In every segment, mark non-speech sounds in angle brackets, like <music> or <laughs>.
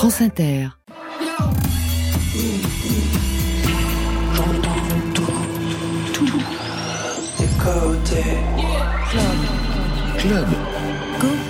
France Inter. J'entends tout, tout, des côtés. Club. Go.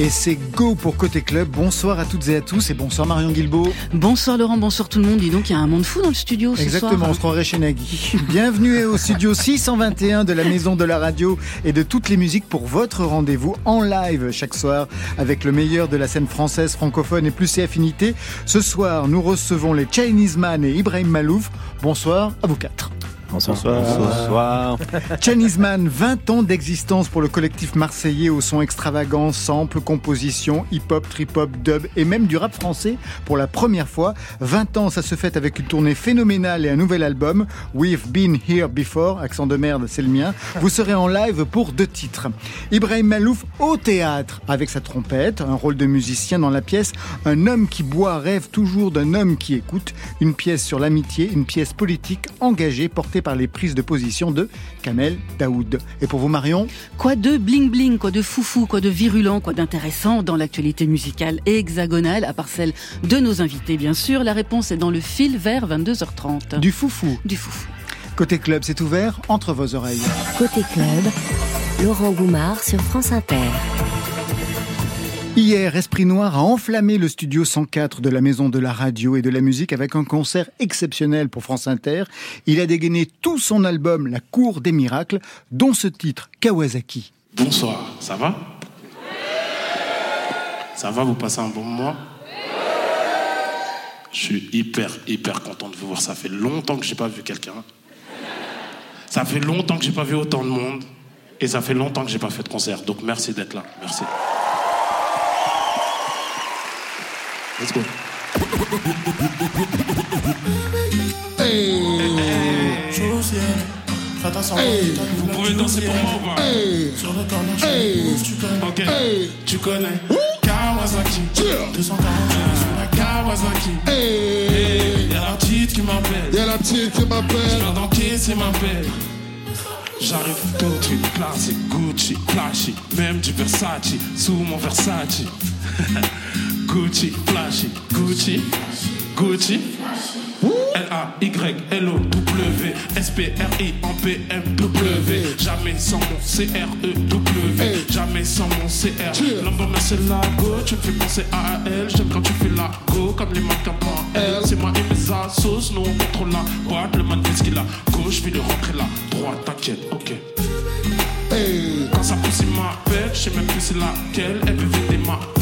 Et c'est Go pour Côté Club. Bonsoir à toutes et à tous et bonsoir Marion Guilbault. Bonsoir Laurent, bonsoir tout le monde. Dis donc, il y a un monde fou dans le studio ce Exactement, soir. on se croirait chez Nagui. <laughs> Bienvenue au studio 621 de la Maison de la Radio et de toutes les musiques pour votre rendez-vous en live chaque soir avec le meilleur de la scène française, francophone et plus ses affinités. Ce soir, nous recevons les Chinese Man et Ibrahim Malouf. Bonsoir à vous quatre. Bonsoir. Bonsoir. Chinese Man, 20 ans d'existence pour le collectif marseillais au son extravagant, sample, composition, hip-hop, trip-hop, dub et même du rap français pour la première fois. 20 ans, ça se fait avec une tournée phénoménale et un nouvel album, We've Been Here Before, accent de merde, c'est le mien. Vous serez en live pour deux titres. Ibrahim Malouf au théâtre avec sa trompette, un rôle de musicien dans la pièce, un homme qui boit rêve toujours d'un homme qui écoute, une pièce sur l'amitié, une pièce politique engagée portée par les prises de position de Kamel Daoud. Et pour vous Marion Quoi de bling bling, quoi de foufou, quoi de virulent, quoi d'intéressant dans l'actualité musicale hexagonale, à part celle de nos invités bien sûr. La réponse est dans le fil vers 22h30. Du foufou. Du foufou. Côté club, c'est ouvert entre vos oreilles. Côté club, Laurent Goumard sur France Inter. Hier, Esprit Noir a enflammé le studio 104 de la Maison de la Radio et de la Musique avec un concert exceptionnel pour France Inter. Il a dégainé tout son album La Cour des Miracles, dont ce titre, Kawasaki. Bonsoir, ça va? Ça va, vous passez un bon moment? Je suis hyper, hyper content de vous voir. Ça fait longtemps que j'ai pas vu quelqu'un. Ça fait longtemps que j'ai pas vu autant de monde. Et ça fait longtemps que j'ai pas fait de concert. Donc merci d'être là. Merci. Let's go. Vous pouvez danser pour moi ou pas Sur le corner, je hey. tu connais. Ok, tu connais. Kawasaki, 240 sur la Kawasaki. Hey. Y'a la petite qui m'appelle. Y'a la petite qui Je m'appelle. viens d'encaisser ma paix. J'arrive tout de suite, classique, Gucci, flashy, même du Versace, sous mon Versace. <laughs> Gucci, flashy, Gucci, Gucci. L-A-Y-L-O-W S-P-R-I en P-M-W Jamais sans mon C-R-E-W Jamais sans mon C-R L'homme c'est la go. Tu me fais penser à elle. J'aime quand tu fais la go Comme les marques en L C'est moi et mes assos Nous on contrôle la boîte. Le man fait ce qu'il a Gauche, puis de rentrer là Droite, t'inquiète, ok. Quand ça pousse, il m'appelle, je sais même plus c'est laquelle. Elle veut vider ma elle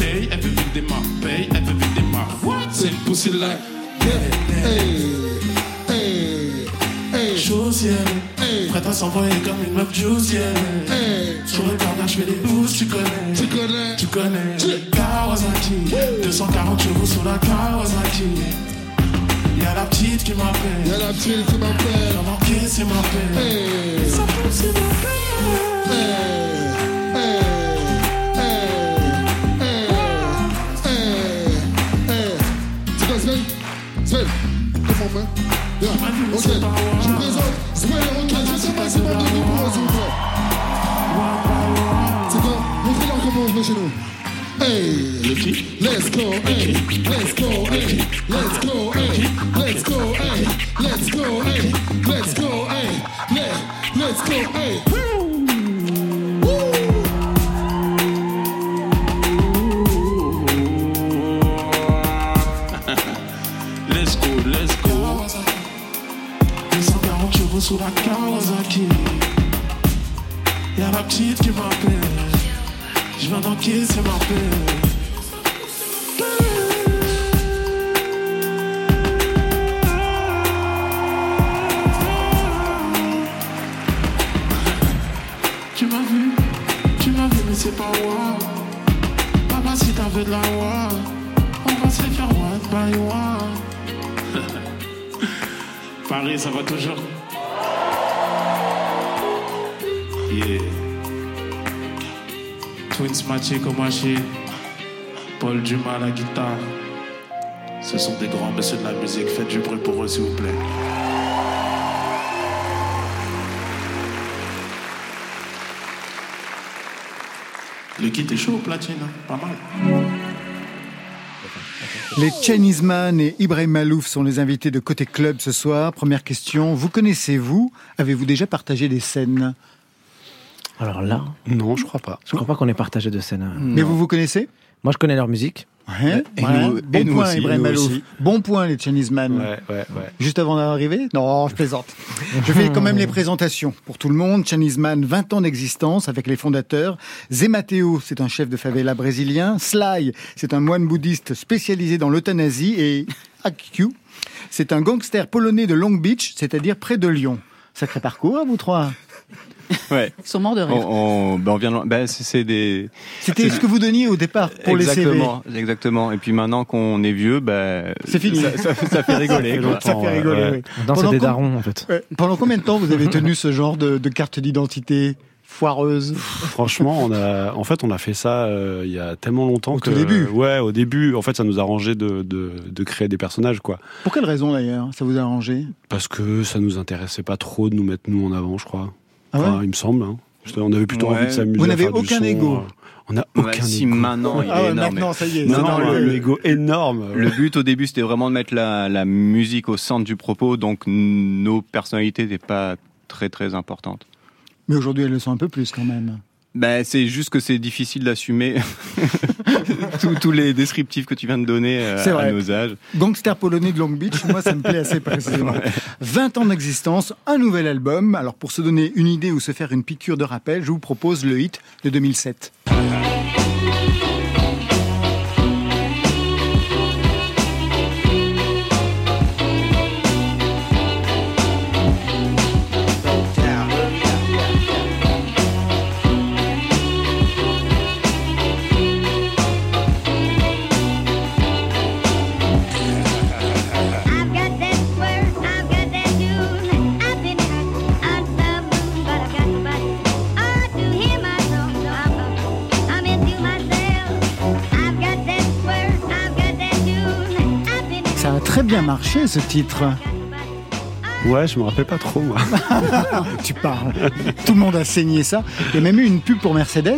vider ma paye, elle veut vider ma. What? C'est une pussy like. Chaussière, prête à s'envoyer comme une meuf juicière. Sur le corner, je fais des boosts, tu connais. Tu connais. Tu connais. Kawasaki, 240 chevaux sur la Kawasaki. Y'a la petite qui m'appelle. Y'a la petite qui m'appelle. J'en manquais, c'est ma paix. Hey. Ça pousse, c'est ma paix. C'est Les Chinese Man et Ibrahim Malouf sont les invités de Côté Club ce soir. Première question, vous connaissez-vous? Avez-vous déjà partagé des scènes? Alors là, Non, je crois pas. je crois pas qu'on ait partagé de scène. Mais vous vous connaissez? Moi, je connais leur musique. Ouais, Et nous- Bon et nous point, aussi, Ibrahim nous Malouf. aussi. Bon point, les Chinese. Ouais. Juste avant d'arriver Non, je plaisante. Je fais quand même les présentations pour tout le monde. Chinese Man, 20 ans d'existence avec les fondateurs. Zé Mateo, c'est un chef de favela brésilien. Sly, c'est un moine bouddhiste spécialisé dans l'euthanasie. Et AQ, c'est un gangster polonais de Long Beach, c'est-à-dire près de Lyon. Sacré parcours, vous trois. Ouais. Ils sont morts de rire. On, on- ben, on vient de- ben, c'est c'est des. C'était ce que vous donniez au départ pour les CV. exactement, exactement. Et puis maintenant qu'on est vieux, ben. C'est fini. Ça, ça- ça fait rigoler. Ça fait rigoler, Ouais. oui. Pendant des darons, en fait. Ouais. Pendant combien de temps vous avez tenu ce genre de, de carte d'identité? Foireuse Franchement, on a, en fait, on a fait ça euh, il y a tellement longtemps Au que. tout début. Ouais, au début. En fait, ça nous a arrangé de, de, de créer des personnages, quoi. Pour quelle raison d'ailleurs Ça vous a arrangé? Parce que ça nous intéressait pas trop de nous mettre nous en avant, je crois. Ah ouais? Enfin, il me semble. Hein. On avait plutôt Ouais. envie de s'amuser. Vous n'avez aucun ego. euh, On a Ouais, aucun si ego. maintenant il Ah est ouais, énorme. maintenant, ça y est. Non, non, dans le, le- le ego énorme. Le but au début c'était vraiment de mettre la, la musique au centre du propos, donc nos personnalités n'étaient pas très très importantes. Mais aujourd'hui, elles le sont un peu plus quand même. Ben, c'est juste que c'est difficile d'assumer <laughs> tous, les descriptifs que tu viens de donner euh, vrai. à nos âges. Gangster polonais de Long Beach, moi ça me plaît assez précisément. <laughs> 20 ans d'existence, un nouvel album. Alors pour se donner une idée ou se faire une piqûre de rappel, je vous propose le hit de 2007. Marché ce titre. Ouais, je me rappelle pas trop, moi. <laughs> Tu parles. Tout le monde a saigné ça. Il y a même eu une pub pour Mercedes.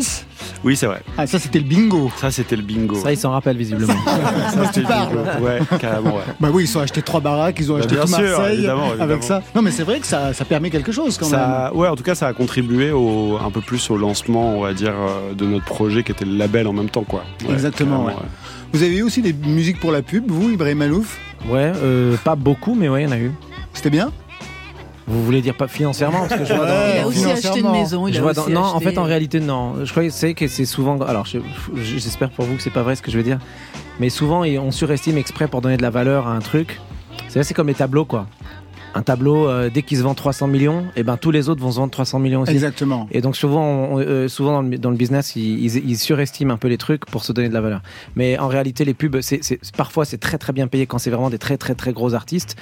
Oui, c'est vrai. Ah, ça c'était le bingo. Ça, c'était le bingo. Ça, ils s'en rappellent visiblement. <laughs> Ça, c'était tu le parles. bingo. Ouais, carrément, ouais. Bah oui, ils ont acheté trois baraques, ils ont Bah, acheté bien tout sûr, Marseille évidemment, évidemment. avec ça. Non mais c'est vrai que ça, ça permet quelque chose quand même. Ça, ouais, en tout cas, ça a contribué au, un peu plus au lancement, on va dire, euh, de notre projet qui était le label en même temps, quoi. Ouais, Exactement, ouais. Vous avez eu aussi des musiques pour la pub, vous, Ibrahim Malouf Ouais, euh, pas beaucoup, mais ouais, il y en a eu. C'était bien? Vous voulez dire pas financièrement parce que je vois dans- Ouais, Il a aussi acheté une maison. Il je a vois aussi dans- non, en fait, en réalité, non. Je crois que c'est que c'est souvent. Alors, je- je- j'espère pour vous que c'est pas vrai ce que je veux dire, mais souvent, on surestime exprès pour donner de la valeur à un truc. C'est c'est comme les tableaux, quoi. Un tableau, euh, dès qu'il se vend 300 millions, et ben tous les autres vont se vendre 300 millions aussi. Exactement. Et donc souvent, on- euh, souvent dans le, dans le business, ils, ils- ils surestiment un peu les trucs pour se donner de la valeur. Mais en réalité, les pubs, c'est, c'est- parfois c'est très très bien payé quand c'est vraiment des très très très gros artistes.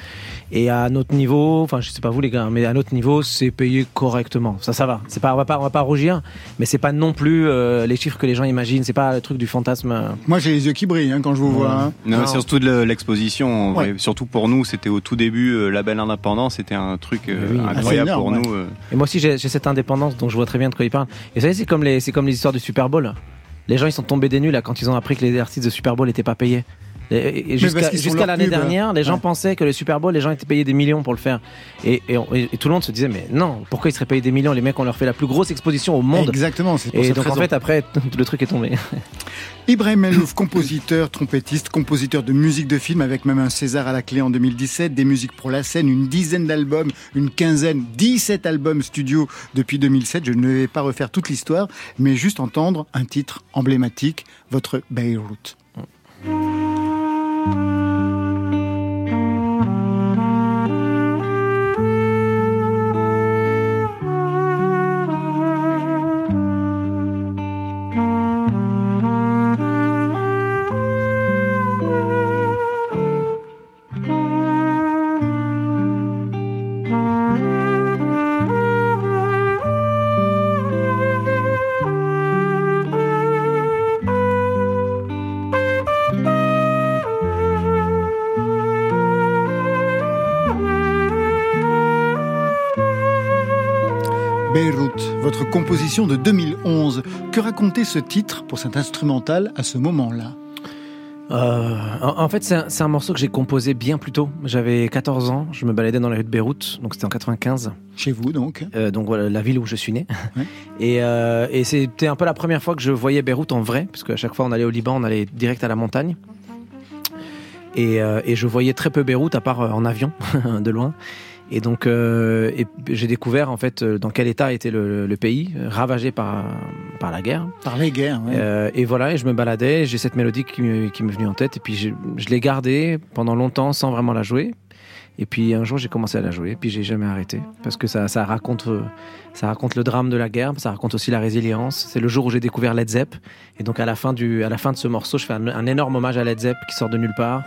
Et à notre niveau, enfin je sais pas vous les gars, mais à notre niveau, c'est payé correctement. Ça, ça va. C'est pas, on va pas, on va pas rougir, mais c'est pas non plus euh, les chiffres que les gens imaginent. C'est pas le truc du fantasme. Moi j'ai les yeux qui brillent hein, quand je vous vois. hein. Non, Non. c'est surtout de l'exposition. Ouais. Surtout pour nous, c'était au tout début, euh, label indépendant, c'était un truc euh, Oui, ah, incroyable énorme, pour ouais. nous. euh. Et moi aussi, j'ai, j'ai cette indépendance, donc je vois très bien de quoi ils parlent. Et vous savez, c'est comme les, c'est comme les histoires du Super Bowl. Les gens, ils sont tombés des nuls là quand ils ont appris que les artistes de Super Bowl n'étaient pas payés. Et- Et, jusqu'à, l'année pub, dernière, les gens ouais. pensaient que le Super Bowl, les gens étaient payés des millions pour le faire. Et, et, on- et tout le monde se disait, mais non, pourquoi ils seraient payés des millions? Les mecs, on leur fait la plus grosse exposition au monde. Exactement, pour Et cette donc en fait, après, <laughs> le truc est tombé. <laughs> Ibrahim Malouf, compositeur, trompettiste, compositeur de musique de film avec même un César à la clé en 2017, des musiques pour la scène, une dizaine d'albums, une quinzaine, 17 albums studio depuis 2007. Je ne vais pas refaire toute l'histoire, mais juste entendre un titre emblématique, votre. Beirut, composition de 2011. Que racontait ce titre pour cet instrumental à ce moment-là? Euh, en, fait, c'est un, morceau que j'ai composé bien plus tôt. J'avais 14 ans, je me baladais dans les rues de Beyrouth, donc c'était en 95. Chez vous, donc Euh, donc voilà, la ville où je suis né. Ouais. <laughs> Et, euh, et c'était un peu la première fois que je voyais Beyrouth en vrai, parce qu'à chaque fois on allait au Liban, on allait direct à la montagne. Et, et je voyais très peu Beyrouth, à part en avion, <laughs> de loin. Et donc, euh, et j'ai découvert en fait euh, dans quel état était le, le pays, ravagé par, par la guerre. Par les guerres, ouais. Euh, et voilà, et je me baladais, j'ai cette mélodie qui, me- qui m'est venue en tête, et puis je, je l'ai gardée pendant longtemps sans vraiment la jouer. Et puis un jour, j'ai commencé à la jouer, puis j'ai jamais arrêté, parce que ça, ça raconte, euh, ça raconte le drame de la guerre, ça raconte aussi la résilience. C'est le jour où j'ai découvert Led Zepp, et donc à la fin du, à la fin de ce morceau, je fais un, un énorme hommage à Led Zepp qui sort de nulle part.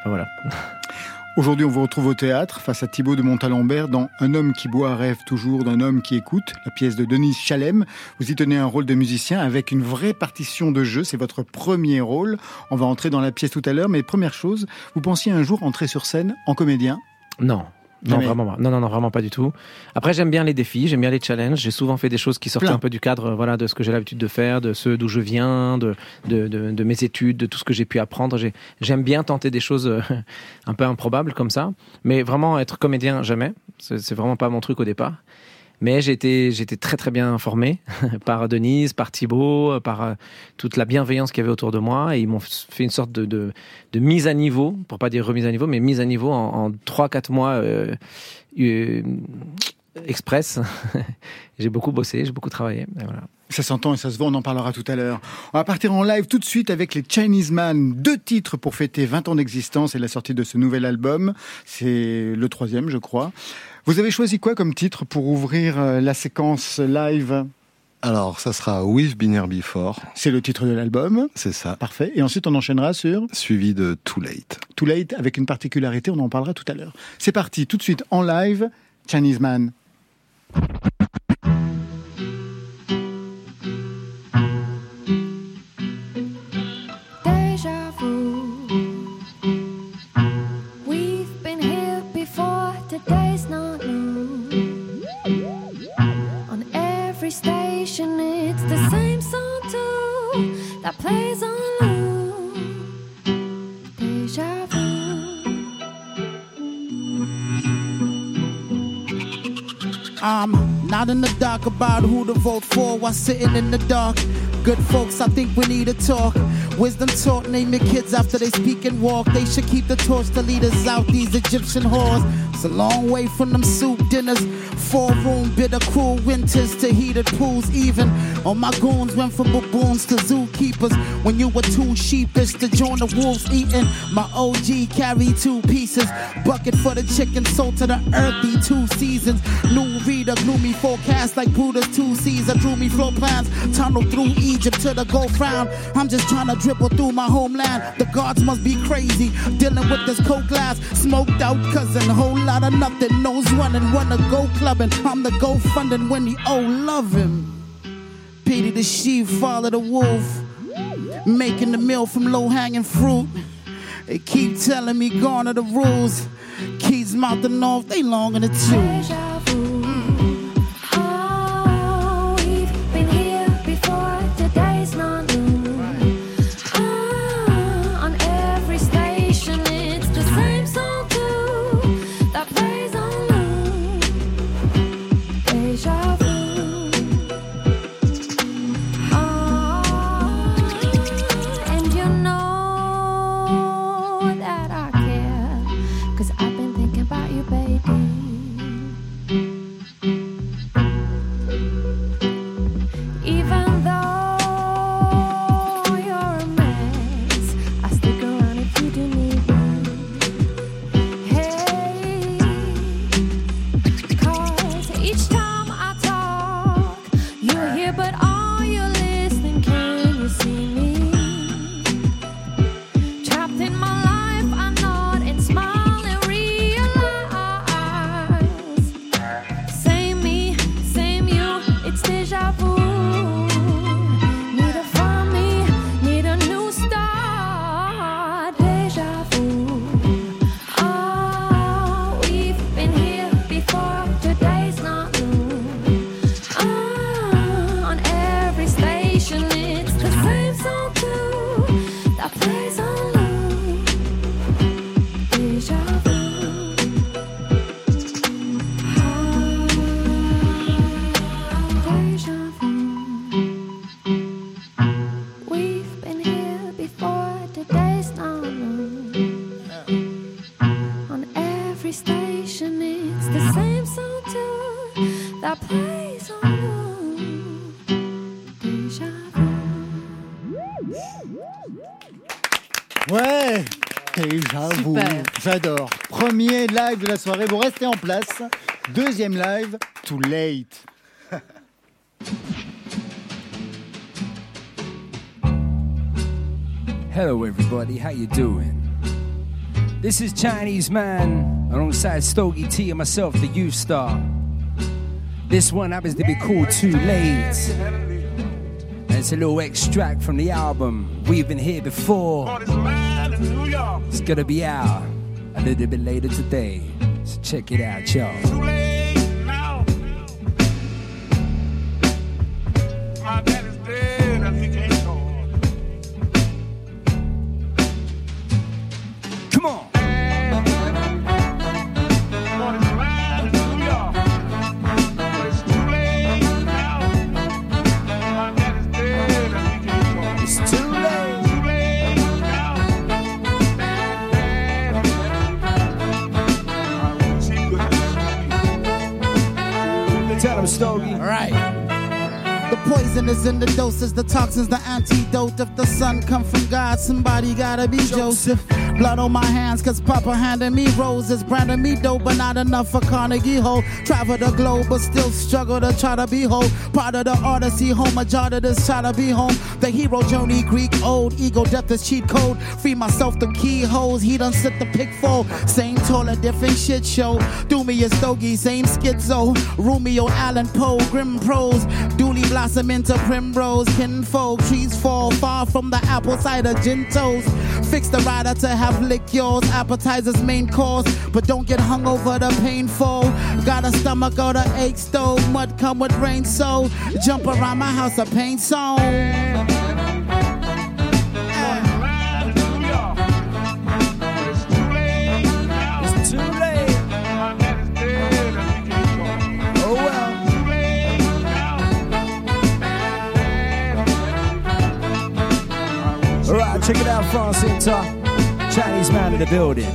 Enfin, voilà. <laughs> Aujourd'hui, on vous retrouve au théâtre face à Thibaut de Montalembert dans Un homme qui boit rêve toujours d'un homme qui écoute, la pièce de Denise Chalem. Vous y tenez un rôle de musicien avec une vraie partition de jeu. C'est votre premier rôle. On va entrer dans la pièce tout à l'heure. Mais première chose, vous pensiez un jour entrer sur scène en comédien? Non. Non, vraiment pas. Non, non, non, vraiment pas du tout. Après, j'aime bien les défis, j'aime bien les challenges. J'ai souvent fait des choses qui sortaient Plein. un peu du cadre, euh, voilà, de ce que j'ai l'habitude de faire, de ce d'où je viens, de, de, de, de mes études, de tout ce que j'ai pu apprendre. J'ai- J'aime bien tenter des choses euh, <laughs> un peu improbables comme ça. Mais vraiment, être comédien, jamais. C'est vraiment pas mon truc au départ. Mais j'ai été très très bien formé <laughs> par Denise, par Thibaut, par euh, toute la bienveillance qu'il y avait autour de moi. Et ils m'ont fait une sorte de, de, mise à niveau, pour pas dire remise à niveau, mais mise à niveau en, en 3-4 mois euh, euh, express. <laughs> j'ai beaucoup bossé, j'ai beaucoup travaillé. Ça s'entend et ça se voit, on en parlera tout à l'heure. On va partir en live tout de suite avec les Chinese Man. Deux titres pour fêter 20 ans d'existence et la sortie de ce nouvel album. C'est le troisième, je crois. Vous avez choisi quoi comme titre pour ouvrir euh, la séquence live? Alors, ça sera With Been Before. C'est le titre de l'album. C'est ça. Parfait. Et ensuite, on enchaînera sur Suivi de Too Late. Too Late avec une particularité, on en parlera tout à l'heure. C'est parti, tout de suite en live, Chinese Man. Dark about who to vote for while sitting in the dark. Good folks, I think we need to talk. Wisdom taught, name your kids after they speak and walk. They should keep the torch to lead us out these Egyptian whores. It's a long way from them soup dinners. Four room, bitter, cool winters to heated pools. Even all my goons went from baboons to zookeepers. When you were too sheepish to join the wolves eating, my OG carried two pieces. Bucket for the chicken, sold to the earthy two seasons. New reader, gloomy forecast like Buddha's two seas. I drew me floor plans, tunnel through Egypt to the Gulf round. I'm just trying to dribble through my homeland. The guards must be crazy, dealing with this coke glass. Smoked out cousin, whole lot of nothing. Nose and wanna go clubbing. I'm the go funding when he oh love him. Pity the sheep, follow the wolf. Making the meal from low hanging fruit. They keep telling me are the rules. Keys mouthing off, they long in the tooth. Soirée, vous restez en place. Deuxième live, too late. <laughs> Hello, everybody. How you doing? This is Chinese Man alongside Stogie T and myself, the youth star. This one happens to be called Too Late. And it's a little extract from the album We've Been Here Before. It's gonna be out a little bit later today. So check it out, y'all. Poison is in the doses, the toxins, the antidote. If the sun come from God, somebody gotta be Joseph. Blood on my hands, cause Papa handed me roses. Branded me dope, but not enough for Carnegie Hall. Travel the globe, but still struggle to try to be whole. Part of the Odyssey, home, majority this try to be home. The hero journey, Greek old, ego death is cheat code. Free myself the keyholes, he done sit the pick full. Same toilet, different shit show. Do me a stogie, same schizo. Romeo Allen Poe, grim prose. Duly blossom into primrose. Kinfolk, trees fall far from the apple cider gin toast. Fix the rider to have liqueurs, appetizers, main course. But don't get hung over the painful. Got a stomach or the ache stove. Mud come with rain, so jump around my house a paint song. Check it out, France Inter. Chinese man in the building.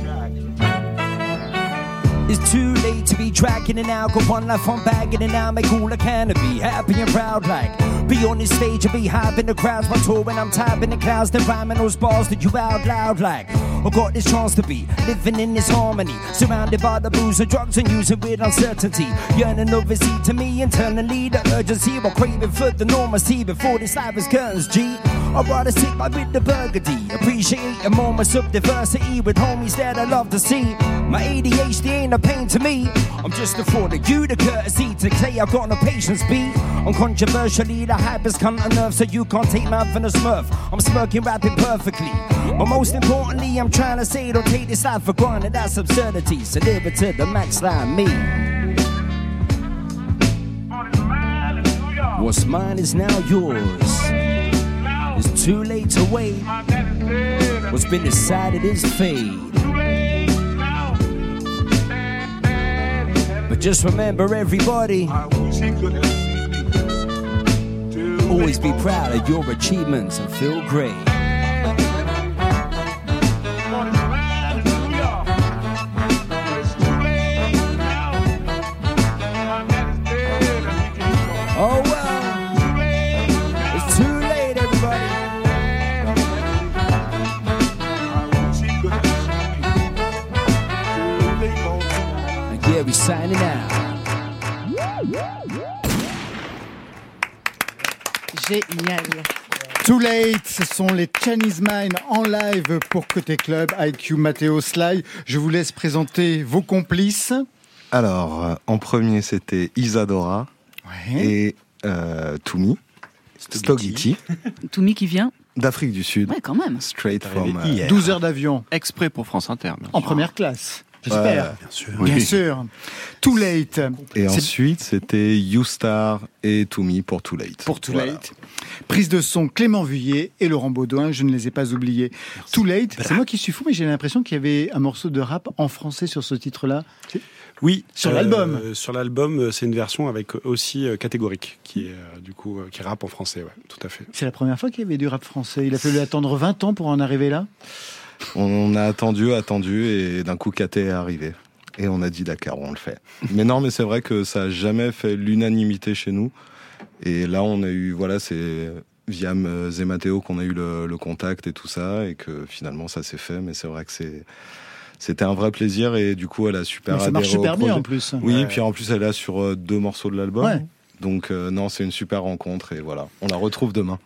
It's too late to be dragging it out. Go one life on bagging it out. Make all I can to be happy and proud. Like be on this stage and be hype in the crowds. My tour when I'm tapping the clouds. Then rhyming those bars that you out loud like. I got this chance to be living in this harmony. Surrounded by the booze and drugs and using with uncertainty. Yearning obviously to me internally. The urgency while craving for the normalcy before this life is curtains, G. I'd rather sit by with the burgundy. Appreciating moments of diversity with homies that I love to see. My ADHD ain't a pain to me. I'm just affording you the courtesy to say I've got no patience, B. I'm controversially the hypers come to nerve, so you can't take my from a smurf. I'm smirking, rapping perfectly. But most importantly, I'm trying to say don't take this life for granted. That's absurdity. So live it to the max like me. What's mine is now yours. It's too late to wait. What's been decided is fate. Just remember, everybody. Always be proud of your achievements and feel great. Ce sont les Chinese Mind en live pour Côté Club, IQ, Matteo, Sly. Je vous laisse présenter vos complices. Alors, en premier, c'était Isadora et euh, Toumi. Stogiti. <laughs> Toumi qui vient D'Afrique du Sud. Ouais, quand même. Straight from. euh, 12 heures d'avion. Exprès pour France Inter. En sûr. première classe, j'espère. Ouais, bien sûr. Bien sûr. Too Late. Et ensuite, c'était YouStar et Toumi pour Too Late. Pour Too Voilà. Late. Prise de son Clément Vuillet et Laurent Baudouin, je ne les ai pas oubliés. Too Late, c'est moi qui suis fou, mais j'ai l'impression qu'il y avait un morceau de rap en français sur ce titre-là. Oui. Sur euh, l'album. Sur l'album, euh, c'est une version avec aussi euh, catégorique, qui est euh, du coup, euh, qui rappe en français, ouais, tout à fait. C'est la première fois qu'il y avait du rap français. Il a fallu attendre 20 ans pour en arriver là? On a attendu, attendu, et d'un coup, KT est arrivé. Et on a dit d'accord, on le fait. Mais non, mais c'est vrai que ça a jamais fait l'unanimité chez nous. Et là, on a eu, voilà, c'est via Zémathéo qu'on a eu le, le contact et tout ça, et que finalement ça s'est fait. Mais c'est vrai que c'est c'était un vrai plaisir et du coup elle a super Mais ça marche super bien, en plus. Oui, Ouais. puis en plus elle est là sur euh, deux morceaux de l'album. Ouais. Donc euh, non, c'est une super rencontre et voilà, on la retrouve demain.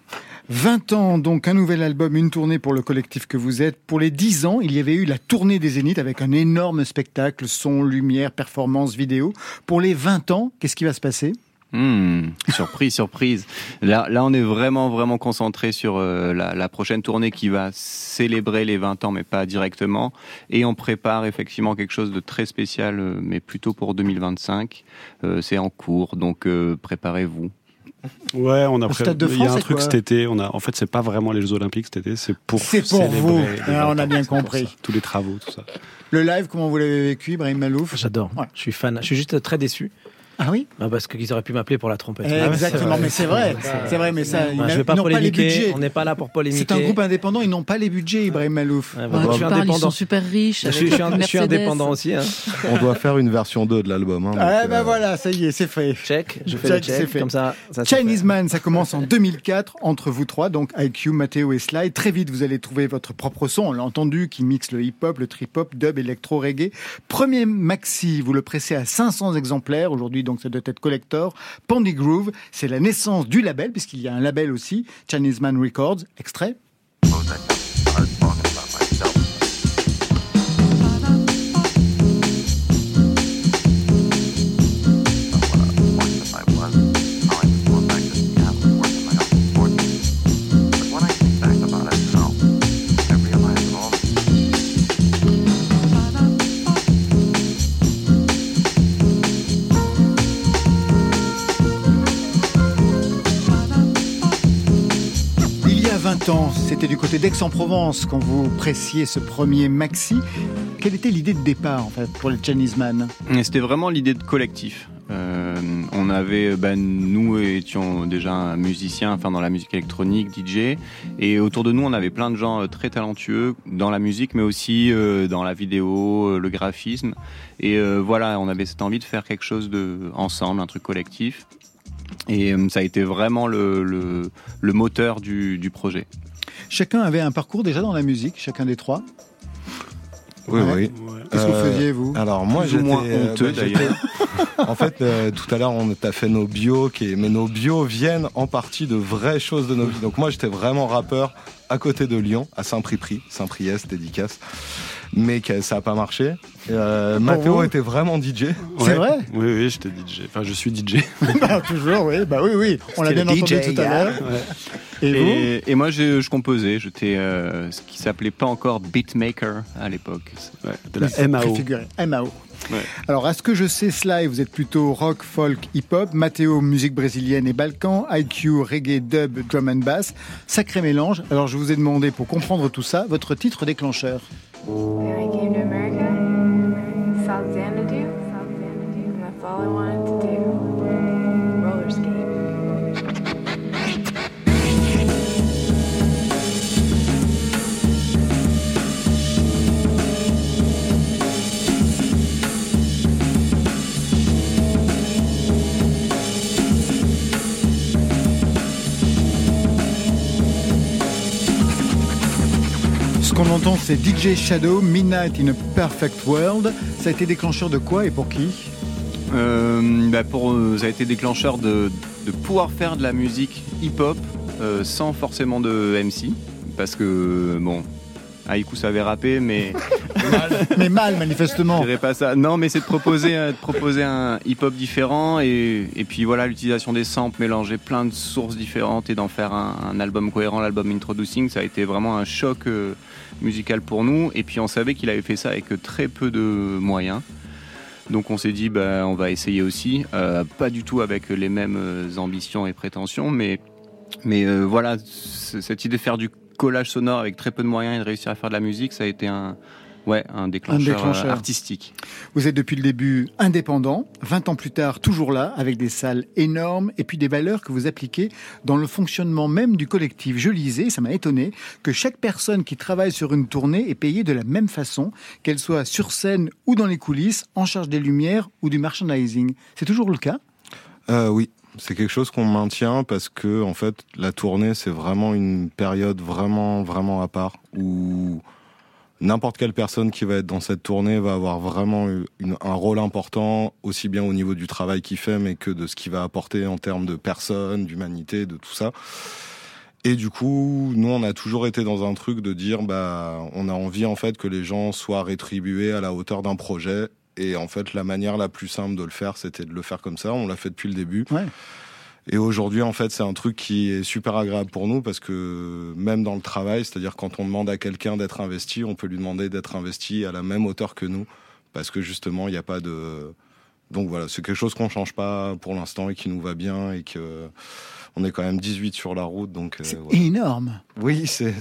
20 ans, donc un nouvel album, une tournée pour le collectif que vous êtes. Pour les 10 ans, il y avait eu la tournée des Zéniths avec un énorme spectacle, son, lumière, performance, vidéo. Pour les 20 ans, qu'est-ce qui va se passer? Hmm, surprise, surprise. Là, là, on est vraiment, vraiment concentré sur euh, la, prochaine tournée qui va célébrer les 20 ans, mais pas directement. Et on prépare effectivement quelque chose de très spécial, euh, mais plutôt pour 2025. Euh, c'est en cours, donc préparez-vous. Ouais, on a Stade de Il y a un truc cet été. On a, en fait, c'est pas vraiment les Jeux Olympiques cet été. C'est pour. C'est pour célébrer vous. Ah, 20 on a bien compris. ça. Tous les travaux, tout ça. Le live, comment vous l'avez vécu, Ibrahim Malouf? J'adore. Je suis fan. Je suis juste très déçu. Ah oui Parce qu'ils auraient pu m'appeler pour la trompette. Exactement, mais c'est vrai, c'est vrai, mais ça, ils Ouais, je vais pas ils n'ont pas les budgets. On n'est pas là pour polémiquer. C'est un groupe indépendant, ils n'ont pas les budgets, Ibrahim Malouf. bah, je suis parles, ils sont super riches. Je suis- je suis un- une je suis Mercedes. indépendant aussi. Hein. <laughs> On doit faire une version 2 de l'album. Hein, Ah ben euh, voilà, ça y est, c'est fait. Check, je fais le check, fait. comme ça, ça se Chinese Man, ça commence en 2004 entre vous trois, donc IQ, Matteo et Sly. Très vite, vous allez trouver votre propre son, on l'a entendu, qui mixe le hip-hop, le trip-hop, dub, électro, reggae. Premier maxi, vous le pressez à 500 exemplaires. Aujourd'hui, donc, ça doit être collector. Pandy Groove, c'est la naissance du label, puisqu'il y a un label aussi, Chinese Man Records. Extrait. Il y a 20 ans, c'était du côté d'Aix-en-Provence quand vous pressiez ce premier maxi. Quelle était l'idée de départ, pour les Chinese Man C'était vraiment l'idée de collectif. Euh, on avait, ben, nous étions déjà musiciens, enfin dans la musique électronique, DJ, et autour de nous on avait plein de gens euh, très talentueux dans la musique, mais aussi euh, dans la vidéo, le graphisme. Et voilà, on avait cette envie de faire quelque chose de ensemble, un truc collectif. Et euh, ça a été vraiment le, le, le moteur du, du projet. Chacun avait un parcours déjà dans la musique, chacun des trois? Oui, Ouais. oui. Qu'est-ce que vous Euh, faisiez, vous? Alors moi, j'étais moins euh, honteux, bah, d'ailleurs. <laughs> en fait, euh, tout à l'heure, on t'a fait nos bios, qui, mais nos bios viennent en partie de vraies choses de nos vies. Donc moi, j'étais vraiment rappeur à côté de Lyon, à Saint-Prix-Prix, Saint-Priest, dédicace. Mais que ça n'a pas marché. Euh, Mathéo était vraiment DJ. C'est vrai Oui, oui, j'étais DJ. Enfin, je suis DJ. <laughs> Bah, Toujours, oui. Bah oui, oui. On l'a bien entendu DJ, tout à l'heure. Et vous Et, et moi, je, je composais. J'étais euh, ce qui s'appelait pas encore beatmaker à l'époque. de la MAO. MAO. Ouais. Alors, à ce que je sais, Sly, vous êtes plutôt rock, folk, hip-hop. Mathéo, musique brésilienne et balkan. IQ, reggae, dub, drum and bass? Sacré mélange. Alors, je vous ai demandé, pour comprendre tout ça, votre titre déclencheur. When I came to America, Ce qu'on entend, c'est DJ Shadow, Midnight in a Perfect World. Ça a été déclencheur de quoi et pour qui? Euh, bah, pour, euh, ça a été déclencheur de, de pouvoir faire de la musique hip-hop euh, sans forcément de MC. Parce que, bon, Haïku savait rapper, mais. <laughs> Mais mal, manifestement. Je dirais pas ça. Non, mais c'est de proposer, de proposer un hip-hop différent et, et puis voilà, l'utilisation des samples, mélanger plein de sources différentes et d'en faire un, un album cohérent, l'album Introducing, ça a été vraiment un choc euh, musical pour nous. Et puis on savait qu'il avait fait ça avec très peu de moyens. Donc on s'est dit, bah, on va essayer aussi, Euh, pas du tout avec les mêmes euh, ambitions et prétentions, mais, mais euh, voilà, cette idée de faire du collage sonore avec très peu de moyens et de réussir à faire de la musique, ça a été un, ouais, un déclencheur, déclencheur. euh, artistique. Vous êtes depuis le début indépendant, 20 ans plus tard toujours là, avec des salles énormes et puis des valeurs que vous appliquez dans le fonctionnement même du collectif. Je lisais, ça m'a étonné, que chaque personne qui travaille sur une tournée est payée de la même façon, qu'elle soit sur scène ou dans les coulisses, en charge des lumières ou du merchandising. C'est toujours le cas? Euh, oui. c'est quelque chose qu'on maintient parce que en fait la tournée c'est vraiment une période vraiment vraiment à part où n'importe quelle personne qui va être dans cette tournée va avoir vraiment un rôle important aussi bien au niveau du travail qu'il fait mais que de ce qu'il va apporter en termes de personnes, d'humanité, de tout ça. Et du coup, nous, on a toujours été dans un truc de dire, bah, on a envie en fait que les gens soient rétribués à la hauteur d'un projet. Et en fait, la manière la plus simple de le faire, c'était de le faire comme ça. On l'a fait depuis le début. Et aujourd'hui, en fait, c'est un truc qui est super agréable pour nous parce que même dans le travail, c'est-à-dire quand on demande à quelqu'un d'être investi, on peut lui demander d'être investi à la même hauteur que nous parce que justement, il n'y a pas de. Donc voilà, c'est quelque chose qu'on change pas pour l'instant et qui nous va bien et que on est quand même 18 sur la route, donc. euh, voilà. Énorme. Oui, c'est.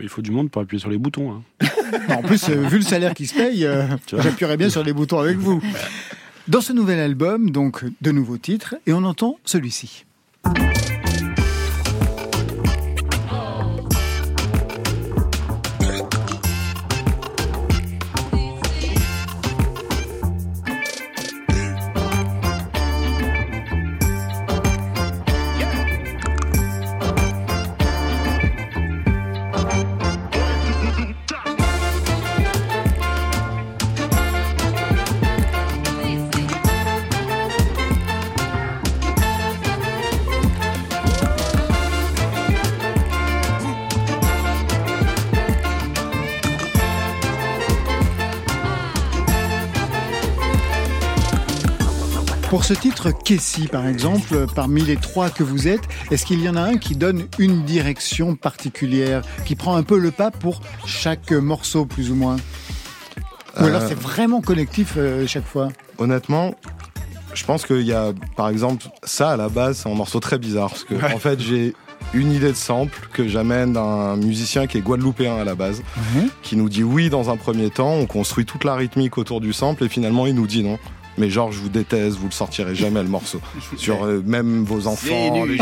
Il faut du monde pour appuyer sur les boutons. hein. <laughs> En plus, euh, vu le salaire qui se paye, euh, j'appuierais bien sur les boutons avec vous. <laughs> Dans ce nouvel album, donc de nouveaux titres, et on entend celui-ci. Kessie, par exemple, parmi les trois que vous êtes, est-ce qu'il y en a un qui donne une direction particulière, qui prend un peu le pas pour chaque morceau, plus ou moins? Ou alors Euh, c'est vraiment collectif euh, chaque fois? Honnêtement, je pense qu'il y a, par exemple, ça à la base, c'est un morceau très bizarre parce que en fait, j'ai une idée de sample que j'amène d'un musicien qui est guadeloupéen à la base, qui nous dit oui dans un premier temps, on construit toute la rythmique autour du sample et finalement il nous dit non. Mais genre, je vous déteste, vous le sortirez jamais le morceau. <laughs> Sur euh, même vos enfants, les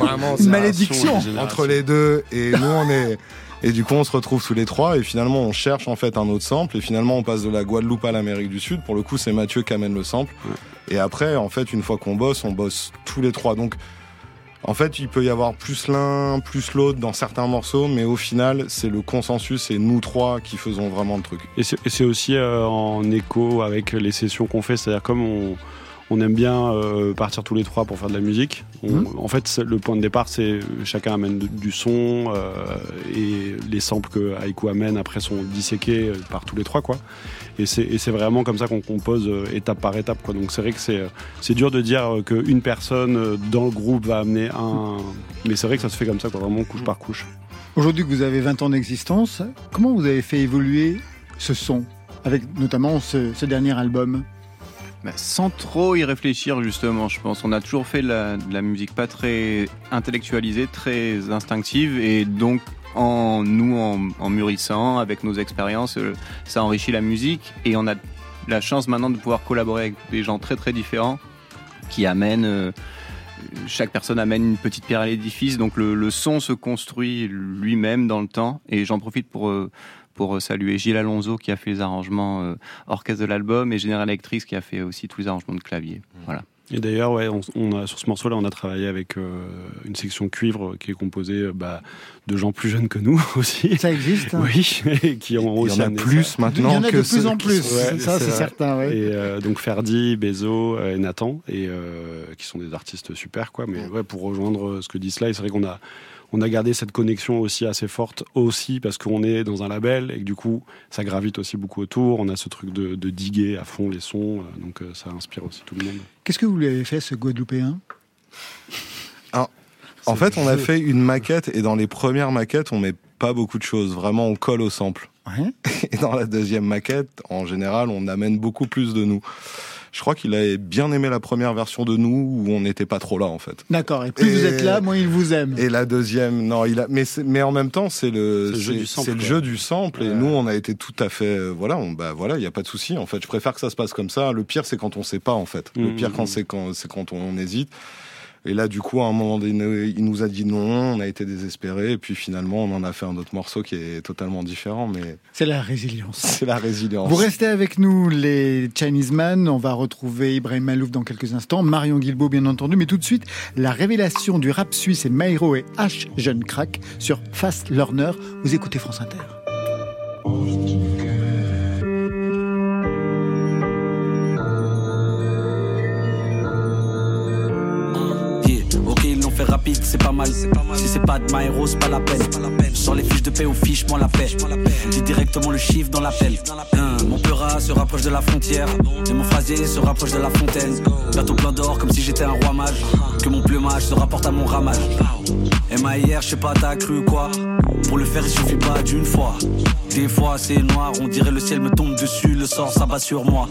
vraiment, c'est Une <laughs> un malédiction. entre les deux. Et <laughs> nous, on est. Et du coup, on se retrouve tous les trois et finalement, on cherche en fait un autre sample et finalement, on passe de la Guadeloupe à l'Amérique du Sud. Pour le coup, c'est Mathieu qui amène le sample. Et après, en fait, une fois qu'on bosse, on bosse tous les trois. Donc, en fait, il peut y avoir plus l'un, plus l'autre dans certains morceaux, mais au final, c'est le consensus et nous trois qui faisons vraiment le truc. Et c'est aussi euh, en écho avec les sessions qu'on fait, c'est-à-dire comme on, on aime bien euh, partir tous les trois pour faire de la musique. on- Mhm. En fait, le point de départ, c'est chacun amène du- du son euh, et les samples que Aïkou amène après sont disséqués euh, par tous les trois, quoi. Et c'est vraiment comme ça qu'on compose étape par étape, quoi. Donc c'est vrai que c'est dur de dire qu'une personne dans le groupe va amener un, mais c'est vrai que ça se fait comme ça, quoi, vraiment couche par couche. Aujourd'hui que vous avez 20 ans d'existence, comment vous avez fait évoluer ce son avec notamment ce, ce dernier album? Bah, sans trop y réfléchir justement, je pense. On a toujours fait de la, musique pas très intellectualisée, très instinctive, et donc en nous, en, en mûrissant avec nos expériences, euh, ça enrichit la musique, et on a la chance maintenant de pouvoir collaborer avec des gens très très différents qui amènent. euh, chaque personne amène une petite pierre à l'édifice, donc le, le son se construit lui-même dans le temps. Et j'en profite pour euh, pour saluer Gilles Alonso qui a fait les arrangements euh, orchestre de l'album et General Electric qui a fait aussi tous les arrangements de clavier. Voilà. Et d'ailleurs, ouais, on, on a, sur ce morceau-là, on a travaillé avec euh, une section cuivre qui est composée euh, bah, de gens plus jeunes que nous <laughs> aussi. Ça existe hein Oui, et qui ont Il y aussi en a plus ça. maintenant Il y en a que de plus en plus, sont- ça c'est certain. ouais. Et euh, donc Ferdi, Bezo euh, et Nathan, et euh, qui sont des artistes super, quoi. Mais ouais, pour rejoindre euh, ce que dit Sly, c'est vrai qu'on a on a gardé cette connexion aussi assez forte aussi parce qu'on est dans un label et que du coup ça gravite aussi beaucoup autour. On a ce truc de, de diguer à fond les sons, euh, donc euh, ça inspire aussi tout le monde. Qu'est-ce que vous lui avez fait ce Guadeloupéen? En fait, on a fait une maquette et dans les premières maquettes, on met pas beaucoup de choses. Vraiment, on colle au sample. <laughs> Et dans la deuxième maquette, en général, on amène beaucoup plus de nous. Je crois qu'il avait bien aimé la première version de nous où on n'était pas trop là en fait. D'accord, et plus vous êtes là, moins il vous aime. Et la deuxième, non, il a, mais c'est- mais en même temps, c'est le, C'est le jeu du sample, c'est le quoi. jeu du sample. Et nous, on a été tout à fait, euh, voilà, on, bah voilà, il y a pas de souci. En fait, je préfère que ça se passe comme ça. Le pire, c'est quand on sait pas en fait. Le Mhm. pire, quand c'est quand c'est quand on hésite. Et là, du coup, à un moment donné, il nous a dit non, on a été désespérés, et puis finalement, on en a fait un autre morceau qui est totalement différent, mais C'est la résilience. <laughs> c'est la résilience. Vous restez avec nous, les Chinese Man. On va retrouver Ibrahim Malouf dans quelques instants, Marion Guilbault, bien entendu. Mais tout de suite, la révélation du rap suisse et Mairo et H Jeune Crack sur Fast Learner. Vous écoutez France Inter. Rapide, c'est pas mal. Si c'est pas de hero, c'est pas la peine. Sans les fiches de paix aux fiches, moi la paix. Dis directement le chiffre dans l'appel. Hein, mon peurat se rapproche de la frontière. Et mon phrasier se rapproche de la fontaine. Bientôt plein d'or, comme si j'étais un roi mage. Que mon plumage se rapporte à mon ramage. MAIR, je sais pas, t'as cru quoi? Pour le faire, il suffit pas d'une fois. Des fois, c'est noir, on dirait le ciel me tombe dessus, le sort s'abat sur moi.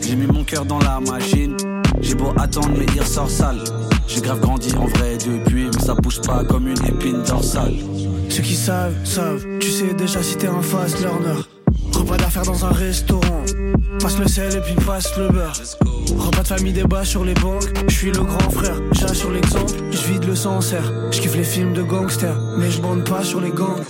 J'ai mis mon cœur dans la machine. J'ai beau attendre, mais il ressort sale. J'ai grave grandi en vrai depuis, mais ça bouge pas comme une épine dorsale. Ceux qui savent, savent. Tu sais déjà si t'es un fast learner. Repas d'affaires dans un restaurant. Passe le sel et puis passe le beurre. Repas de famille débat sur les banques. Je suis le grand frère, j'assure l'exemple. Je vide le sancerre. Je kiffe les films de gangsters, mais je bande pas sur les gangs.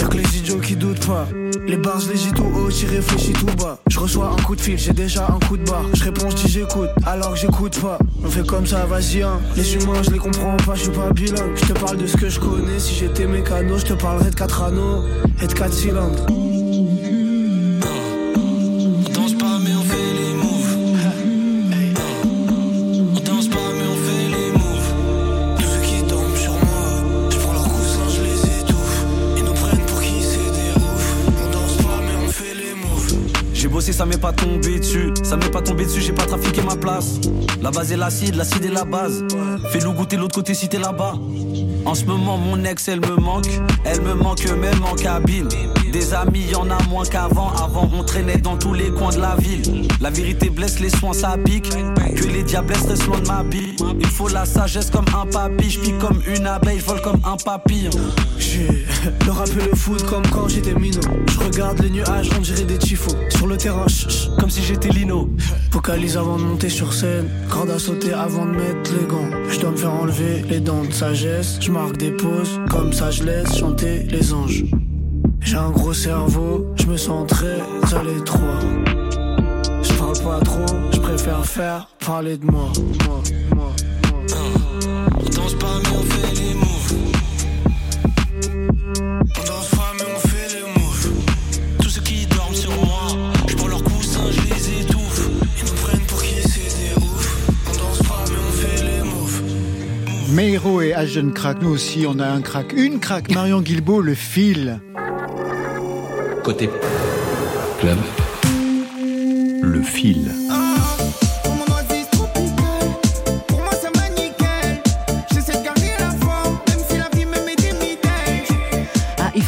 Y'a que les idiots qui doutent pas. Les bars, je les dis tout haut, j'y réfléchis tout bas. Je reçois un coup de fil, j'ai déjà un coup de barre. Je réponds, je dis j'écoute, alors que j'écoute pas. On fait comme ça, vas-y, hein. Les humains, je les comprends pas, je suis pas bilingue. Je te parle de ce que je connais. Si j'étais mécano, je te parlerais de 4 anneaux et de 4 cylindres. Ça m'est pas tombé dessus. Ça m'est pas tombé dessus, j'ai pas trafiqué ma place. La base est l'acide, l'acide est la base. Fais-le goûter l'autre côté si t'es là-bas. En ce moment, mon ex, elle me manque. Elle me manque même en cabine. Des amis, y en a moins qu'avant. Avant, on traînait dans tous les coins de la ville. La vérité blesse, les soins, ça pique. Que les diablesses restent loin de ma bille. Il faut la sagesse comme un papy. Je comme une abeille, je vole comme un papillon. J'ai <laughs> le rap le foot comme quand j'étais minot. Je regarde les nuages, on dirait des tifos. Sur le terrain, comme si j'étais Lino. Focalise avant de monter sur scène. Corde à sauter avant de mettre les gants. Je dois me faire enlever les dents de sagesse. Je marque des pauses, comme ça je laisse chanter les anges. J'ai un gros cerveau, je me sens très à l'étroit. Je parle pas trop, je préfère faire parler de moi. moi, moi, moi. On danse pas, mais on fait les moves. On danse pas, mais on fait les moves. Tous ceux qui dorment sur moi, je prends leurs coussins, je les étouffe. Ils nous prennent pour qui c'est des ouf. On danse pas, mais on fait les moves. Meiro et Jeune Crack. Nous aussi, on a un crack. Une crack. Marion Guilbault, le fil. Côté club, le fil.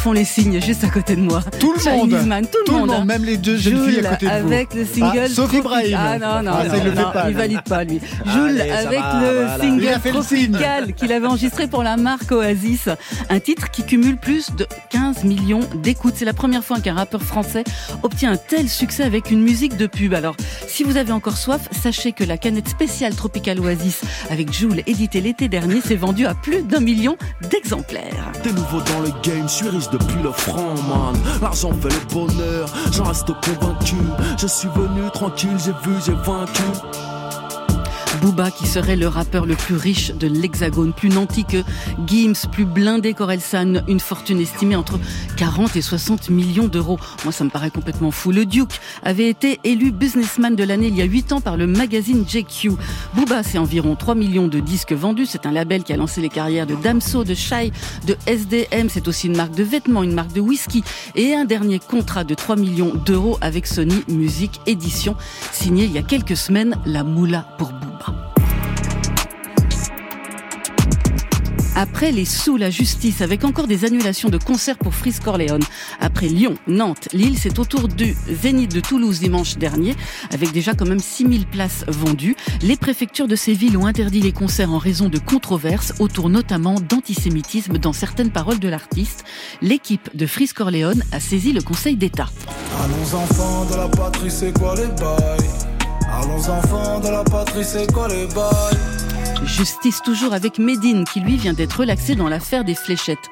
Font les signes juste à côté de moi. Tout le Chinese monde. Man, tout, Tout le monde. monde, hein. même les deux jeunes filles à Jules côté de vous. avec le single. Ah, sauf Tropic- Ibrahim. Ah non, non, Ah, non, fait non, pas, il valide pas lui. Jules Allez, ça avec va, le voilà. single Il a fait le signe. Tropical qu'il avait enregistré pour la marque Oasis. Un titre qui cumule plus de 15 millions d'écoutes. C'est la première fois qu'un rappeur français obtient un tel succès avec une musique de pub. Alors, si vous avez encore soif, sachez que la canette spéciale Tropical Oasis avec Jules éditée l'été dernier s'est vendue à plus d'un million d'exemplaires. T'es nouveau dans le game, suis riche depuis le franc, man. L'argent fait le bonheur, j'en reste convaincu. Je suis venu tranquille, j'ai vu, j'ai vaincu. Booba qui serait le rappeur le plus riche de l'Hexagone, plus nanti que Gims, plus blindé qu'Orelsan, une fortune estimée entre 40 et 60 millions d'euros. Moi, ça me paraît complètement fou. Le Duke avait été élu businessman de l'année il y a 8 ans par le magazine JQ. Booba, c'est environ 3 millions de disques vendus. C'est un label qui a lancé les carrières de Damso, de Shai, de SDM. C'est aussi une marque de vêtements, une marque de whisky et un dernier contrat de 3 millions d'euros avec Sony Music Édition, signé il y a quelques semaines, la moula pour Booba. Après les sous, la justice, avec encore des annulations de concerts pour Freeze Corleone. Après Lyon, Nantes, Lille, c'est au tour du Zénith de Toulouse dimanche dernier, avec déjà quand même 6000 places vendues. Les préfectures de ces villes ont interdit les concerts en raison de controverses autour notamment d'antisémitisme dans certaines paroles de l'artiste. L'équipe de Freeze Corleone a saisi le Conseil d'État. Allons enfants de la patrie, c'est quoi les bails? Justice toujours avec Médine qui lui vient d'être relaxé dans l'affaire des fléchettes.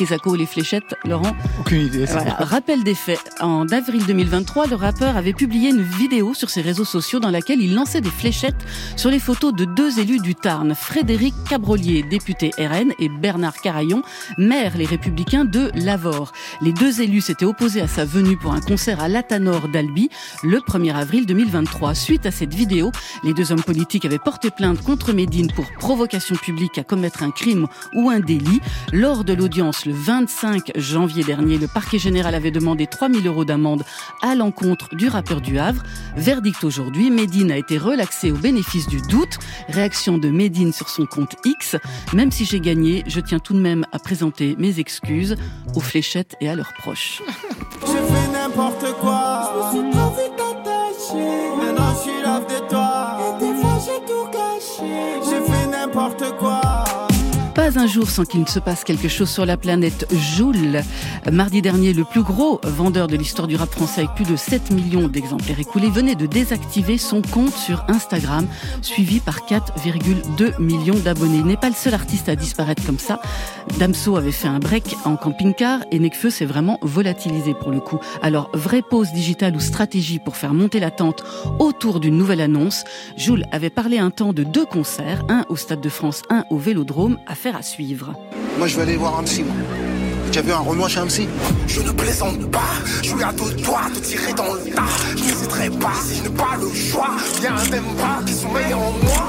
Les fléchettes, Laurent Aucune idée. voilà, rappel des faits. En avril 2023, le rappeur avait publié une vidéo sur ses réseaux sociaux dans laquelle il lançait des fléchettes sur les photos de deux élus du Tarn, Frédéric Cabrolier, député RN, et Bernard Carayon, maire les Républicains de Lavore. Les deux élus s'étaient opposés à sa venue pour un concert à l'Atanor d'Albi le 1er avril 2023. Suite à cette vidéo, les deux hommes politiques avaient porté plainte contre Médine pour provocation publique à commettre un crime ou un délit. Lors de l'audience le 25 janvier dernier, le parquet général avait demandé 3000 euros d'amende à l'encontre du rappeur du Havre. Verdict aujourd'hui, Médine a été relaxé au bénéfice du doute. Réaction de Médine sur son compte X. Même si j'ai gagné, je tiens tout de même à présenter mes excuses aux fléchettes et à leurs proches. <laughs> J'ai fait n'importe quoi. Je me suis trop vite. Pas un jour sans qu'il ne se passe quelque chose sur la planète Joule. Mardi dernier, le plus gros vendeur de l'histoire du rap français avec plus de 7 millions d'exemplaires écoulés venait de désactiver son compte sur Instagram, suivi par 4,2 millions d'abonnés. Il n'est pas le seul artiste à disparaître comme ça. Damso avait fait un break en camping-car et Nekfeu s'est vraiment volatilisé pour le coup. Alors, vraie pause digitale ou stratégie pour faire monter l'attente autour d'une nouvelle annonce? Joule avait parlé un temps de deux concerts, un au Stade de France, un au Vélodrome, affaire à suivre. Moi, je vais aller voir un psy, moi. Tu as vu un Renoir chez un psy Je ne plaisante pas, je suis à deux doigts de tirer dans le tas. Je n'hésiterai pas si je n'ai pas le choix. Bien même pas qui sommeille en moi.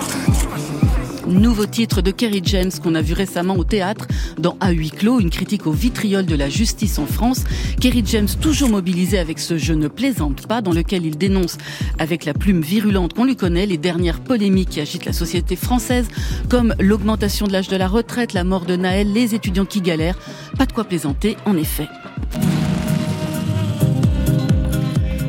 Nouveau titre de Kerry James qu'on a vu récemment au théâtre dans À huis clos, une critique au vitriol de la justice en France. Kerry James toujours mobilisé avec ce Je ne plaisante pas dans lequel il dénonce avec la plume virulente qu'on lui connaît les dernières polémiques qui agitent la société française comme l'augmentation de l'âge de la retraite, la mort de Naël, les étudiants qui galèrent. Pas de quoi plaisanter en effet.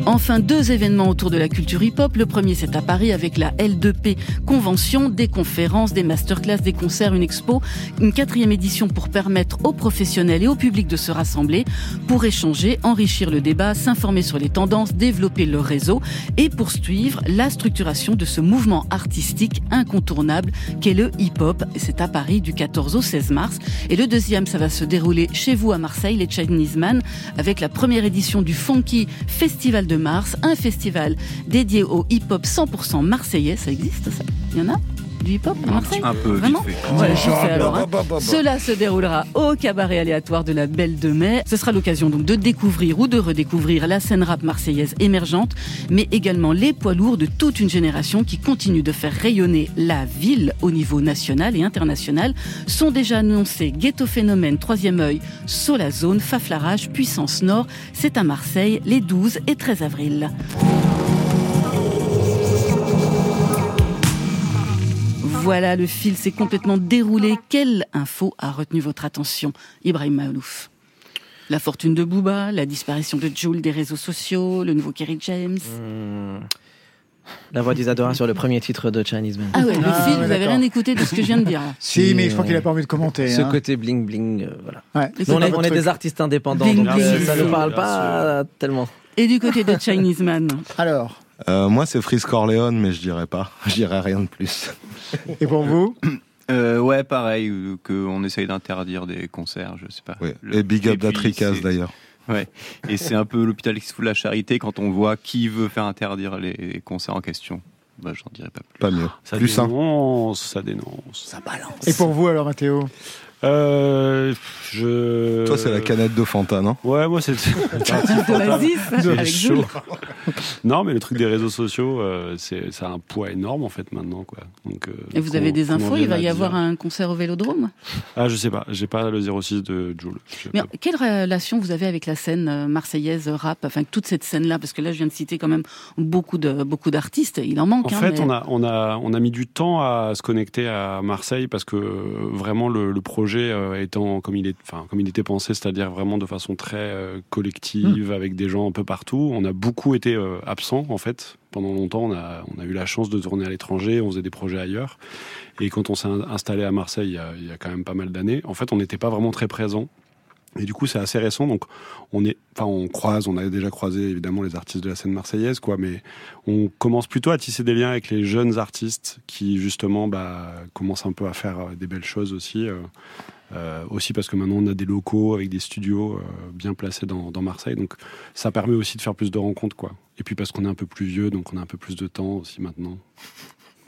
Enfin, deux événements autour de la culture hip-hop. Le premier, c'est à Paris avec la L2P Convention, des conférences, des masterclass, des concerts, une expo. Une quatrième édition pour permettre aux professionnels et au public de se rassembler pour échanger, enrichir le débat, s'informer sur les tendances, développer leur réseau et poursuivre la structuration de ce mouvement artistique incontournable qu'est le hip-hop. C'est à Paris du 14 au 16 mars. Et le deuxième, ça va se dérouler chez vous à Marseille, les Chinese Man, avec la première édition du Funky Festival de mars, un festival dédié au hip-hop 100% marseillais. Ça existe, ça? Il y en a? Du hip-hop à Marseille Un peu, vite Vraiment fait. Voilà, je Genre, fais alors, hein. bah, bah, bah, bah. Cela se déroulera au cabaret aléatoire de la Belle de Mai. Ce sera l'occasion donc de découvrir ou de redécouvrir la scène rap marseillaise émergente, mais également les poids lourds de toute une génération qui continue de faire rayonner la ville au niveau national et international. Sont déjà annoncés Ghetto Phénomène, Troisième œil, Solazone, Faflarage, Puissance Nord. C'est à Marseille les 12 et 13 avril. Voilà, le fil s'est complètement déroulé. Quelle info a retenu votre attention Ibrahim Malouf. La fortune de Booba, la disparition de Jules des réseaux sociaux, le nouveau Kerry James. Hmm. La voix d'Isadora sur le premier titre de Chinese Man. Ah ouais, le Ah fil, ouais, vous avez d'accord. rien écouté de ce que je viens de dire. <laughs> Si, mais je crois qu'il a pas envie de commenter. Ce hein. côté bling bling, euh, voilà. Ouais, on est, on des artistes indépendants, Bling donc bling. euh, ça ne parle pas tellement. Et du côté de <laughs> Chinese Man Alors, Euh, moi, c'est Freeze Corleone, mais je dirais pas. <laughs> Je dirais rien de plus. et pour vous <coughs> Euh, ouais, pareil, euh, qu'on essaye d'interdire des concerts, je sais pas. Le- Et big up d'Atricas d'ailleurs. Ouais. Et c'est un peu l'hôpital qui se fout de la charité quand on voit qui veut faire interdire les concerts en question. Bah, j'en dirais pas plus. Pas mieux. Ça Plus simple. dénonce, ça dénonce. Ça balance. Et pour vous alors, Mathéo? Euh, je. Toi, c'est la canette de Fanta, non? Ouais, moi, c'est. <laughs> Chaud. Jules. non, mais le truc des réseaux sociaux, euh, c'est, ça a un poids énorme en fait maintenant, quoi. Donc, euh, Et vous avez des infos? Il va y avoir dire. un concert au Vélodrome? Ah, je sais pas. J'ai pas le 06 de Joule. Je- Mais quelle relation vous avez avec la scène euh, marseillaise rap? Enfin, toute cette scène-là, parce que là, je viens de citer quand même beaucoup de beaucoup d'artistes. Il en manque. En hein, fait, mais- on a, on, a, on a mis du temps à se connecter à Marseille parce que vraiment le, le projet euh, étant comme il, est, enfin, comme il était pensé, c'est-à-dire vraiment de façon très euh, collective, avec des gens un peu partout, on a beaucoup été euh, absents en fait. Pendant longtemps, on a, on a eu la chance de tourner à l'étranger, on faisait des projets ailleurs. Et quand on s'est in- installé à Marseille il y a, il y a quand même pas mal d'années, en fait, on n'était pas vraiment très présent. Et du coup, c'est assez récent, donc on est, enfin, on croise, on a déjà croisé évidemment les artistes de la scène marseillaise, quoi, mais on commence plutôt à tisser des liens avec les jeunes artistes qui justement, bah, commencent un peu à faire euh, des belles choses aussi. euh, euh, aussi parce que maintenant on a des locaux avec des studios bien placés dans, dans Marseille, donc ça permet aussi de faire plus de rencontres, quoi. Et puis parce qu'on est un peu plus vieux, donc on a un peu plus de temps aussi maintenant.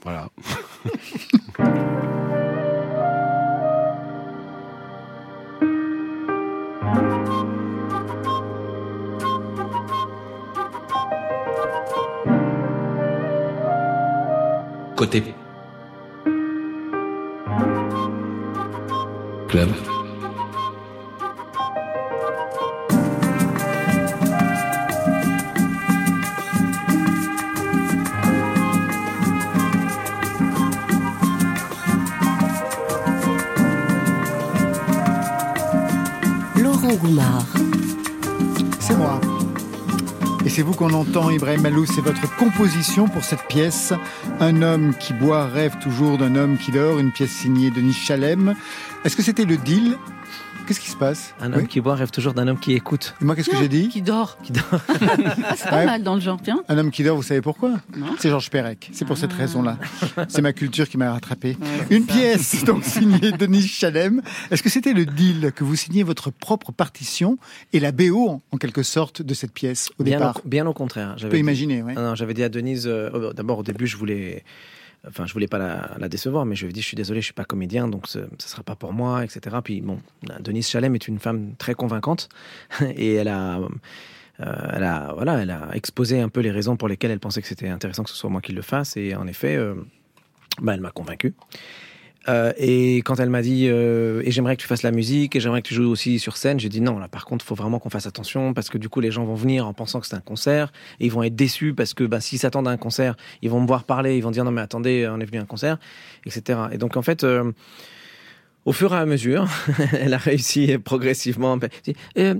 Voilà. <laughs> Côté. Laurent Goumard. C'est vous qu'on entend, Ibrahim Malou, c'est votre composition pour cette pièce. Un homme qui boit rêve toujours d'un homme qui dort, une pièce signée Denis Chalem. Est-ce que c'était le deal Qu'est-ce qui se passe Un homme qui boit rêve toujours d'un homme qui écoute. Et moi, qu'est-ce que j'ai dit Qui dort. Qui dort. <laughs> C'est pas Ouais. mal dans le genre, tiens. Un homme qui dort, vous savez pourquoi Non. C'est Georges Perec. C'est pour Ah. cette raison-là. C'est ma culture qui m'a rattrapé. Une pièce <laughs> donc signée Denis Chalem. Est-ce que c'était le deal que vous signiez votre propre partition et la BO en, quelque sorte de cette pièce au bien, départ au, bien au contraire. peux imaginer, ouais. Non, non, j'avais dit à Denise, euh, d'abord au début, je voulais, enfin, je voulais pas la, décevoir, mais je lui ai dit, je suis désolé, je suis pas comédien, donc ce, ce sera pas pour moi, etc. Puis bon, Denise Chalem est une femme très convaincante <laughs> et elle a. euh, elle a, voilà, elle a exposé un peu les raisons pour lesquelles elle pensait que c'était intéressant que ce soit moi qui le fasse, et en effet, euh, bah, elle m'a convaincu. Euh, et quand elle m'a dit euh, et j'aimerais que tu fasses la musique et j'aimerais que tu joues aussi sur scène, j'ai dit non là par contre faut vraiment qu'on fasse attention parce que du coup les gens vont venir en pensant que c'est un concert et ils vont être déçus parce que bah, s'ils s'attendent à un concert ils vont me voir parler ils vont dire non mais attendez on est venu à un concert etc et donc en fait euh, au fur et à mesure, <laughs> elle a réussi progressivement. Euh,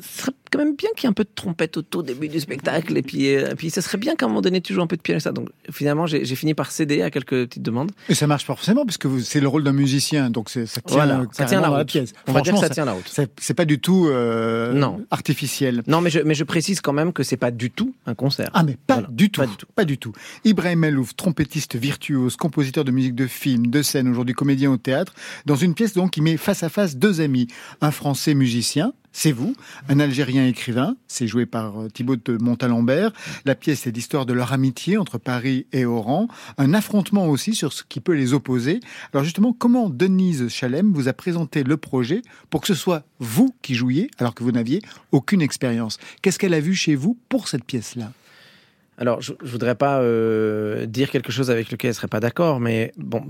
ce serait quand même bien qu'il y ait un peu de trompette au tout début du spectacle, et puis, euh, et puis ce serait bien qu'à un moment donné tu joues un peu de piano et ça. Donc finalement, j'ai fini par céder à quelques petites demandes. Et ça marche pas forcément puisque vous- c'est le rôle d'un musicien, donc ça tient, Voilà, ça tient la route. pièce. On va dire que ça tient la route. C'est pas du tout euh, Non. artificiel. Non, mais je, mais je précise quand même que c'est pas du tout un concert. Ah mais pas, Voilà. du tout, pas du tout, Ibrahim Elouf, trompettiste virtuose, compositeur de musique de film, de scène, aujourd'hui comédien au théâtre, dans une pièce donc qui met face à face deux amis, un Français musicien. C'est vous, un Algérien écrivain, c'est joué par euh, Thibaut de Montalembert. La pièce est l'histoire de leur amitié entre Paris et Oran, un affrontement aussi sur ce qui peut les opposer. Alors justement, comment Denise Chalem vous a présenté le projet pour que ce soit vous qui jouiez alors que vous n'aviez aucune expérience? Qu'est-ce qu'elle a vu chez vous pour cette pièce-là? Alors, je, je voudrais pas euh, dire quelque chose avec lequel elle serait pas d'accord, mais bon,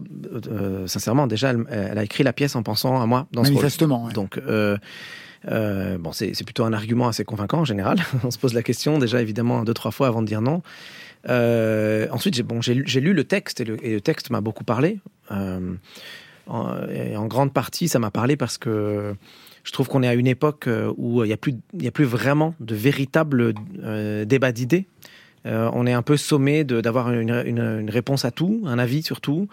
euh, sincèrement, déjà, elle, elle a écrit la pièce en pensant à moi dans ce rôle. Manifestement, ouais. Donc, euh, bon, c'est plutôt un argument assez convaincant en général. <laughs> On se pose la question déjà évidemment deux trois fois avant de dire non. Ensuite, j'ai bon, j'ai lu- le texte et le, et le texte m'a beaucoup parlé. En, et en grande partie, ça m'a parlé parce que je trouve qu'on est à une époque où il n'y a, plus- il y a plus vraiment de véritable débat d'idées. Euh, on est un peu sommé d'avoir une, réponse à tout, un avis sur tout,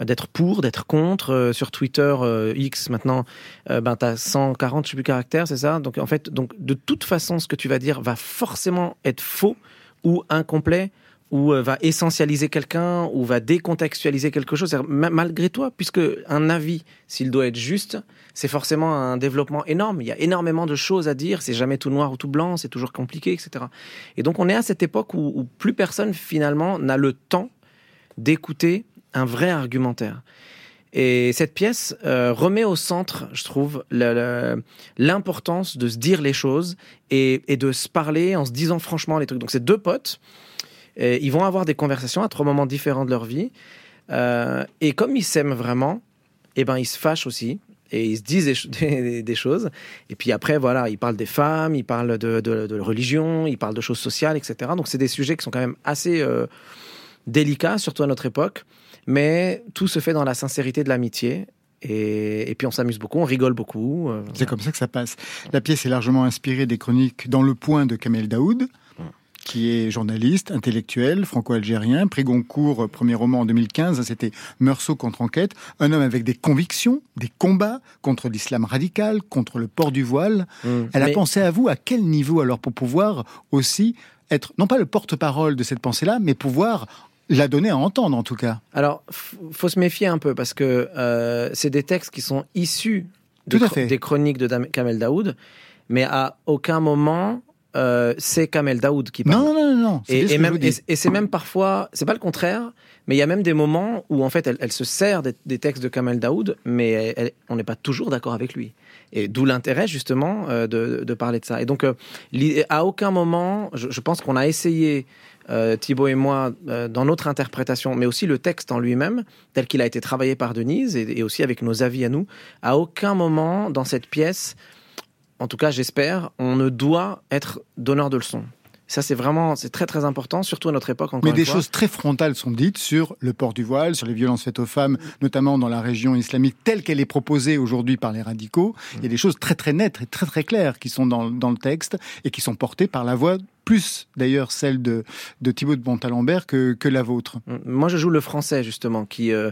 euh, d'être pour, d'être contre. Euh, sur Twitter X maintenant, ben t'as 140 je caractères, c'est ça? Donc en fait, donc de toute façon, ce que tu vas dire va forcément être faux ou incomplet ou euh, va essentialiser quelqu'un ou va décontextualiser quelque chose malgré toi, puisque un avis, s'il doit être juste, c'est forcément un développement énorme. Il y a énormément de choses à dire. C'est jamais tout noir ou tout blanc. C'est toujours compliqué, etc. Et donc on est à cette époque où, plus personne finalement n'a le temps d'écouter un vrai argumentaire. Et cette pièce euh, remet au centre, je trouve, l'importance de se dire les choses et, et de se parler en se disant franchement les trucs. Donc c'est deux potes, et ils vont avoir des conversations à trois moments différents de leur vie. Euh, et comme ils s'aiment vraiment, eh ben ils se fâchent aussi. Et ils se disent des, ch- <laughs> des- des choses. Et puis après, voilà, ils parlent des femmes, ils parlent de, de- de religion, ils parlent de choses sociales, etc. Donc c'est des sujets qui sont quand même assez euh, délicats, surtout à notre époque. Mais tout se fait dans la sincérité de l'amitié. Et, et puis on s'amuse beaucoup, on rigole beaucoup. euh, C'est comme ça que ça passe. La pièce est largement inspirée des chroniques Dans le point de Kamel Daoud. Qui est journaliste, intellectuel, franco-algérien, prix Goncourt, euh, premier roman en 2015, c'était Meursault contre enquête, un homme avec des convictions, des combats contre l'islam radical, contre le port du voile. Elle a mais- pensé à vous à quel niveau alors pour pouvoir aussi être, non pas le porte-parole de cette pensée-là, mais pouvoir la donner à entendre en tout cas. Alors, faut se méfier un peu parce que euh, c'est des textes qui sont issus de Tout à chro- fait. des chroniques de Kamel Daoud, mais à aucun moment euh, c'est Kamel Daoud qui parle. Non, non, non, non. Et, même, c'est même parfois, c'est pas le contraire, mais il y a même des moments où en fait elle, elle se sert des, des textes de Kamel Daoud, mais elle- elle- on n'est pas toujours d'accord avec lui. Et d'où l'intérêt justement euh, de, de parler de ça. Et donc euh, à aucun moment, je, je pense qu'on a essayé euh, Thibaut et moi, euh, dans notre interprétation, mais aussi le texte en lui-même, tel qu'il a été travaillé par Denise, et, et aussi avec nos avis à nous, à aucun moment dans cette pièce, en tout cas j'espère, on ne doit être donneur de leçons. Ça c'est vraiment, c'est très très important, surtout à notre époque encore Mais une des fois. choses très frontales sont dites sur le port du voile, sur les violences faites aux femmes, notamment dans la région islamique telle qu'elle est proposée aujourd'hui par les radicaux. Il y a des choses très très nettes et très très claires qui sont dans, dans le texte et qui sont portées par la voix, plus d'ailleurs celle de, de Thibaut de Montalembert que, que la vôtre. Moi, je joue le français, justement, qui. euh, euh,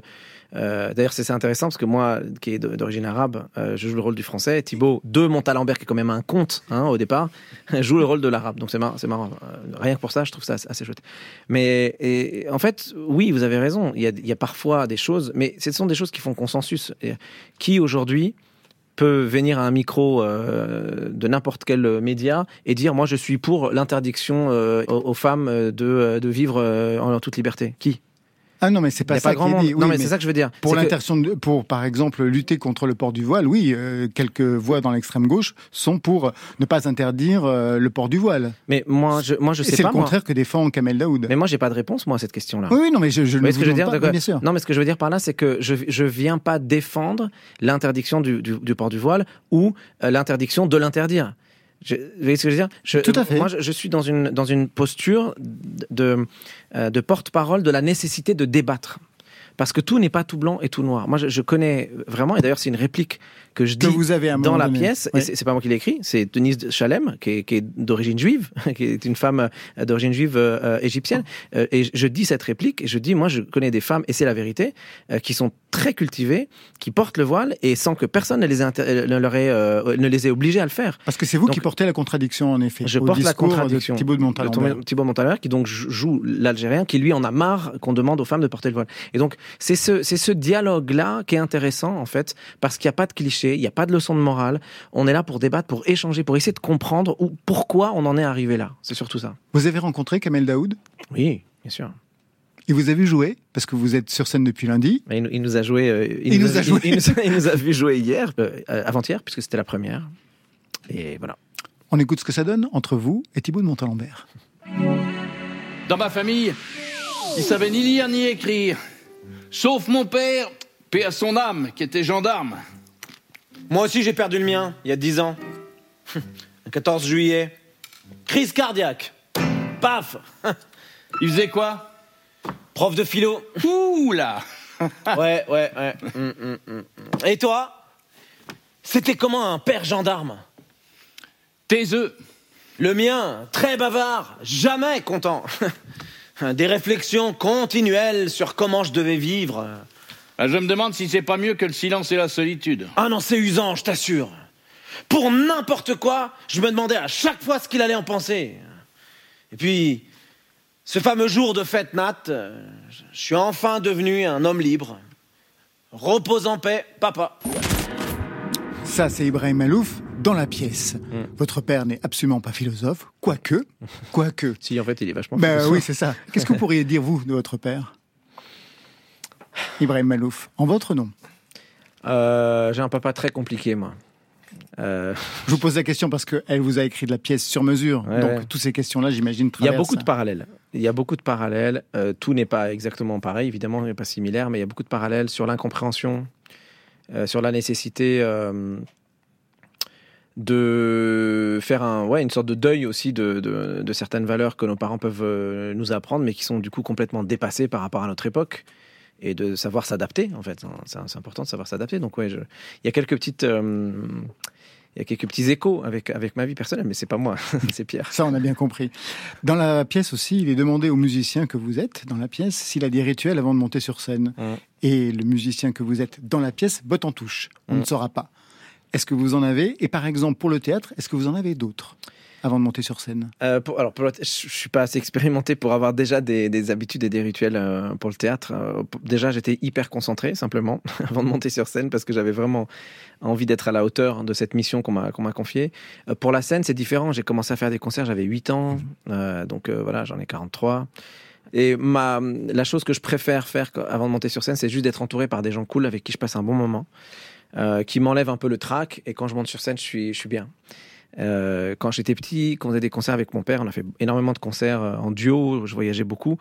D'ailleurs, c'est intéressant parce que moi, qui est d'origine arabe, euh, je joue le rôle du français. Thibaut de Montalembert, qui est quand même un conte hein, au départ, <laughs> joue le rôle de l'arabe. Donc c'est marrant. Euh, Rien que pour ça, je trouve ça assez- chouette. Mais en fait, oui, vous avez raison. Il y a, il y a parfois des choses, mais ce sont des choses qui font consensus. Qui aujourd'hui peut venir à un micro euh, de n'importe quel média et dire moi je suis pour l'interdiction euh, aux, femmes euh, de, vivre euh, en toute liberté? Qui? Ah non, mais c'est pas ça pas grand dit. Non, mais c'est ça que je veux dire. Pour C'est que- l'interdiction, pour par exemple lutter contre le port du voile, oui, euh, quelques voix dans l'extrême gauche sont pour ne pas interdire euh, le port du voile. Mais moi, je, moi, je sais C'est pas. le moi. contraire que défend Kamel Daoud. Mais moi, j'ai pas de réponse moi à cette question-là. Oui, oui, non, mais je, je Vous ne voyez ce vous que je veux demande dire pas, de- bien sûr. Non, mais ce que je veux dire par là, c'est que je je viens pas défendre l'interdiction du, du, du port du voile ou euh, l'interdiction de l'interdire. Je- vous voyez ce que je veux dire? Je, Tout à fait. Moi, je, je suis dans une dans une posture de euh, de porte-parole de la nécessité de débattre. Parce que tout n'est pas tout blanc et tout noir. Moi, je, je connais vraiment, et d'ailleurs, c'est une réplique que je Que dis vous avez à dans la donné. pièce, et c'est c'est pas moi qui l'ai écrit, c'est Denise de Chalem, qui est, qui est d'origine juive, <laughs> qui est une femme euh, d'origine juive euh, euh, égyptienne. Euh, et je dis cette réplique, et je dis, moi, je connais des femmes, et c'est la vérité, euh, qui sont très cultivées, qui portent le voile, et sans que personne ne les inter- euh, ne leur ait, euh, ne les ait obligées à le faire. Parce que c'est vous Donc, qui portez la contradiction, en effet. je au porte la contradiction de Thibaut de Montalembert. Thibaut de Montalembert, qui donc joue l'Algérien, qui lui en a marre qu'on demande aux femmes de porter le voile. Et donc c'est ce c'est ce dialogue là qui est intéressant en fait, parce qu'il n'y a pas de cliché, il n'y a pas de leçon de morale. On est là pour débattre, pour échanger, pour essayer de comprendre où, pourquoi on en est arrivé là. C'est surtout ça. Vous avez rencontré Kamel Daoud? Oui, bien sûr. Il vous a vu jouer Parce que vous êtes sur scène depuis lundi. Mais il, il nous a joué. euh, Il nous a joué. <laughs> Il, nous a- il nous a vu jouer hier, euh, avant-hier, puisque c'était la première. Et voilà. On écoute ce que ça donne entre vous et Thibaut de Montalembert. Dans ma famille, ils savaient ni lire ni écrire. Sauf mon père, paix à son âme, qui était gendarme. Moi aussi, j'ai perdu le mien, il y a 10 ans. <laughs> Le 14 juillet. Crise cardiaque. Paf <laughs> Il faisait quoi? Prof de philo. Ouh là <laughs> Ouais, ouais, ouais. Hum, hum, hum. Et toi? C'était comment un père gendarme? Tes œufs. Le mien, très bavard, jamais content. Des réflexions continuelles sur comment je devais vivre. Ah, je me demande si c'est pas mieux que le silence et la solitude. Ah non, c'est usant, je t'assure. Pour n'importe quoi, je me demandais à chaque fois ce qu'il allait en penser. Et puis, ce fameux jour de fête Nat, euh, je suis enfin devenu un homme libre. Repose en paix, papa. Ça, c'est Ibrahim Malouf dans la pièce. Mm. Votre père n'est absolument pas philosophe, quoique. Quoique. <laughs> Si, en fait, il est vachement Ben philosophe. oui, c'est ça. Qu'est-ce que vous pourriez dire, vous, de votre père? Ibrahim Malouf, en votre nom. Euh, J'ai un papa très compliqué, moi. Euh, Je vous pose la question parce qu'elle vous a écrit de la pièce sur mesure. Ouais, Donc, ouais. toutes ces questions-là, j'imagine, Il y a beaucoup de parallèles. Il y a beaucoup de parallèles. Euh, tout n'est pas exactement pareil, évidemment, il n'est pas similaire, mais il y a beaucoup de parallèles sur l'incompréhension, sur la nécessité euh, de faire un, ouais, une sorte de deuil aussi de, de- certaines valeurs que nos parents peuvent euh, nous apprendre, mais qui sont du coup complètement dépassées par rapport à notre époque. Et de savoir s'adapter, en fait. C'est important de savoir s'adapter. Donc, ouais, il y a quelques petites. euh, il y a quelques petits échos avec, avec ma vie personnelle, mais c'est pas moi, <laughs> c'est Pierre. Ça, on a bien compris. Dans la pièce aussi, il est demandé au musicien que vous êtes, dans la pièce, s'il a des rituels avant de monter sur scène. Mm. Et le musicien que vous êtes dans la pièce botte en touche. On Mm. ne saura pas. Est-ce que vous en avez? Et par exemple, pour le théâtre, est-ce que vous en avez d'autres? Avant de monter sur scène? Euh, pour- alors, pour je suis pas assez expérimenté pour avoir déjà des, des habitudes et des rituels euh, pour le théâtre. Euh, déjà, j'étais hyper concentré simplement <laughs> avant de monter sur scène parce que j'avais vraiment envie d'être à la hauteur de cette mission qu'on m'a qu'on m'a confiée. Euh, pour la scène, c'est différent. J'ai commencé à faire des concerts, j'avais 8 ans, euh, donc voilà, j'en ai 43. Et ma, la chose que je préfère faire avant de monter sur scène, c'est juste d'être entouré par des gens cool avec qui je passe un bon moment, qui m'enlèvent un peu le trac. Et quand je monte sur scène, je suis, je suis bien. Euh, quand j'étais petit, quand on faisait des concerts avec mon père, on a fait énormément de concerts euh, en duo, je voyageais beaucoup.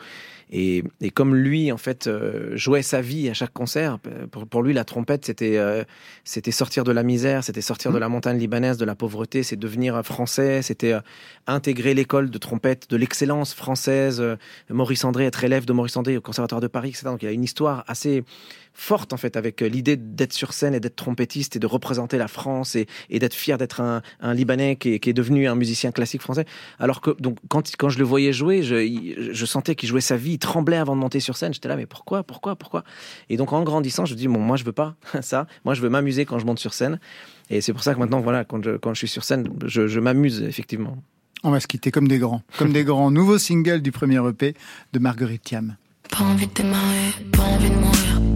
Et, et comme lui, en fait, euh, jouait sa vie à chaque concert, euh, pour, pour lui, la trompette, c'était euh, c'était sortir de la misère, c'était sortir de la montagne libanaise, de la pauvreté, c'est devenir français, c'était euh, intégrer l'école de trompette, de l'excellence française. euh, Maurice André, être élève de Maurice André au Conservatoire de Paris, etc. Donc il y a une histoire assez forte en fait avec euh, l'idée d'être sur scène et d'être trompettiste et de représenter la France et, et d'être fier d'être un, un Libanais qui est, qui est devenu un musicien classique français. Alors que donc quand, quand je le voyais jouer, je, je sentais qu'il jouait sa vie, il tremblait avant de monter sur scène. J'étais là, mais pourquoi, pourquoi, pourquoi? Et donc en grandissant, je me dis bon, moi je veux pas <laughs> ça. Moi je veux m'amuser quand je monte sur scène. Et c'est pour ça que maintenant, voilà, quand je, quand je suis sur scène, je, je m'amuse effectivement. On va se quitter comme des grands. Comme des grands. Nouveau single du premier EP de Marguerite Thiam. Pas envie de démarrer, pas envie de mourir.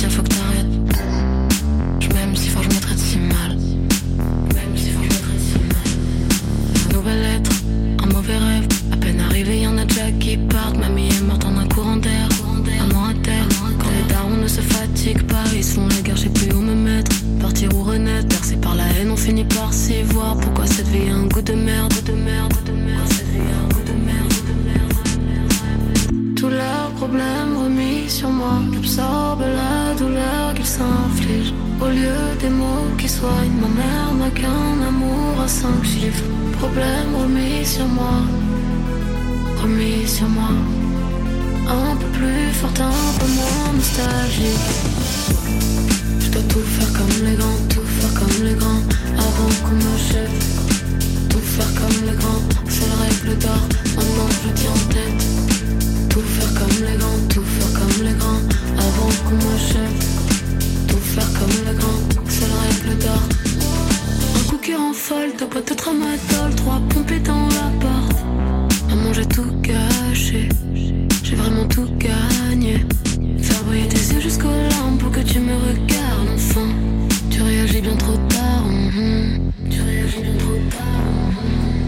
Dire faut que t'arrêtes. Je m'aime si fort, je me traite si mal. Même si fort, je me traite si mal. Nouvelle lettre, un mauvais rêve. À peine arrivé, y'en a déjà qui partent. Mamie est morte en un courant d'air. Maman à terre. Quand les darons ne se fatiguent pas, ils se font la guerre, je sais plus où me mettre. Partir ou renaître, bercé par la haine, on finit par s'y voir. Problèmes remis sur moi. J'absorbe la douleur qu'ils s'infligent Au lieu des mots qui soignent Ma mère n'a qu'un amour à cinq chiffres. Problèmes remis sur moi. Remis sur moi. Un peu plus fort, un peu moins nostalgique. Je dois tout faire comme les grands Tout faire comme les grands Avant qu'on me jette. Tout faire comme les grands C'est le règle d'or. Maintenant je le tiens en tête tout faire comme les grands, tout faire comme les grands, avant qu'on jette. Tout faire comme les grands, c'est la règle d'or. Un qui rend folle, deux boîtes de tramadol, trois pompées dans l'appart. Maman, j'ai tout gâché, j'ai vraiment tout gagné. Faire briller tes yeux jusqu'aux larmes pour que tu me regardes enfin. Tu réagis bien trop tard, mhm. tu réagis bien trop tard. mhm.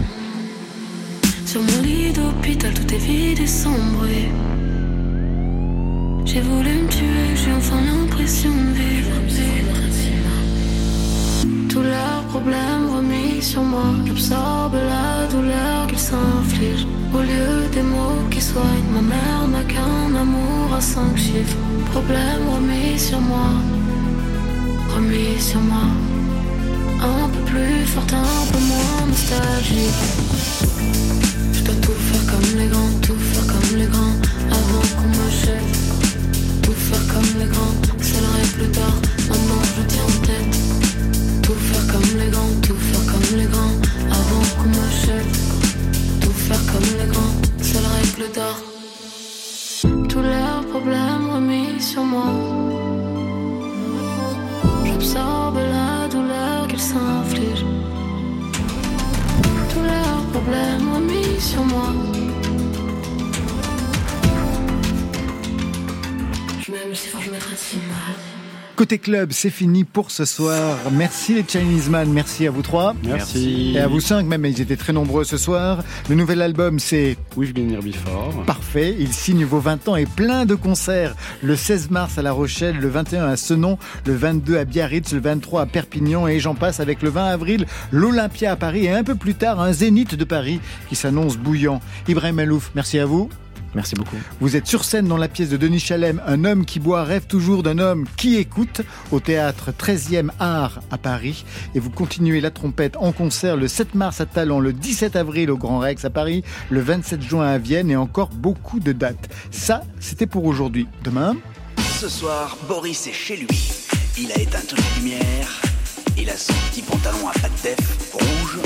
Sur mon lit d'hôpital, tout est vide et sombre. et J'ai voulu me tuer, j'ai enfin l'impression de vivre. Tous leurs problèmes remis sur moi, j'absorbe la douleur qu'ils s'infligent. Au lieu des mots qui soignent, ma mère n'a qu'un amour à cinq chiffres. Problèmes remis sur moi, remis sur moi. Un peu plus fort, un peu moins nostalgique. Je dois tout faire comme les grands, tout faire comme les grands, avant qu'on jette. Tout faire comme les grands, c'est la règle d'or, maintenant je le tiens en tête. Tout faire comme les grands, tout faire comme les grands, avant qu'on jette. Tout faire comme les grands, c'est la règle d'or. Tous leurs problèmes remis sur moi. J'absorbe la douleur Côté club, c'est fini pour ce soir. Merci les Chinese Man, merci à vous trois. Merci. Et à vous cinq, même, ils étaient très nombreux ce soir. Le nouvel album, c'est We've Been Here Before. Parfait, il signe vos 20 ans et plein de concerts. Le 16 mars à La Rochelle, le 21 à Senon, le 22 à Biarritz, le 23 à Perpignan et j'en passe avec le 20 avril, l'Olympia à Paris et un peu plus tard un Zénith de Paris qui s'annonce bouillant. Ibrahim Alouf, merci à vous. Merci beaucoup. Vous êtes sur scène dans la pièce de Denis Chalem, Un homme qui boit rêve toujours d'un homme qui écoute, au théâtre 13e Art à Paris. Et vous continuez la trompette en concert le 7 mars à Talent, le 17 avril au Grand Rex à Paris, le 27 juin à Vienne et encore beaucoup de dates. Ça, c'était pour aujourd'hui. Demain, Ce soir, Boris est chez lui. Il a éteint toutes les lumières. Il a son petit pantalon à pattes def, rouge,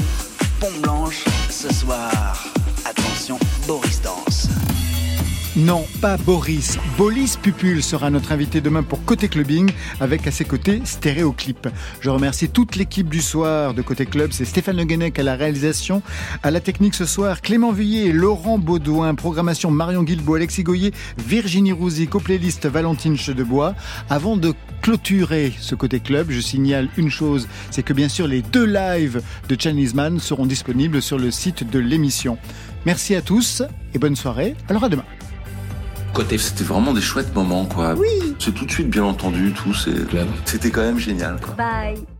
pompe blanche. Ce soir, attention, Boris danse. Non, pas Boris. Bolis Pupul sera notre invité demain pour Côté Clubbing avec à ses côtés Stéréoclip. Je remercie toute l'équipe du soir de Côté Club. C'est Stéphane Le Guenec à la réalisation. À la technique ce soir, Clément Vuillet, Laurent Baudouin, programmation Marion Guilbault, Alexis Goyer, Virginie Rouzic, aux Valentine Chedebois. Avant de clôturer ce Côté Club, je signale une chose, c'est que bien sûr les deux lives de Chinese Man seront disponibles sur le site de l'émission. Merci à tous et bonne soirée. Alors à demain. Côté, c'était vraiment des chouettes moments, quoi. Oui. C'est tout de suite bien entendu, tout. c'est- C'était quand même génial, quoi. Bye.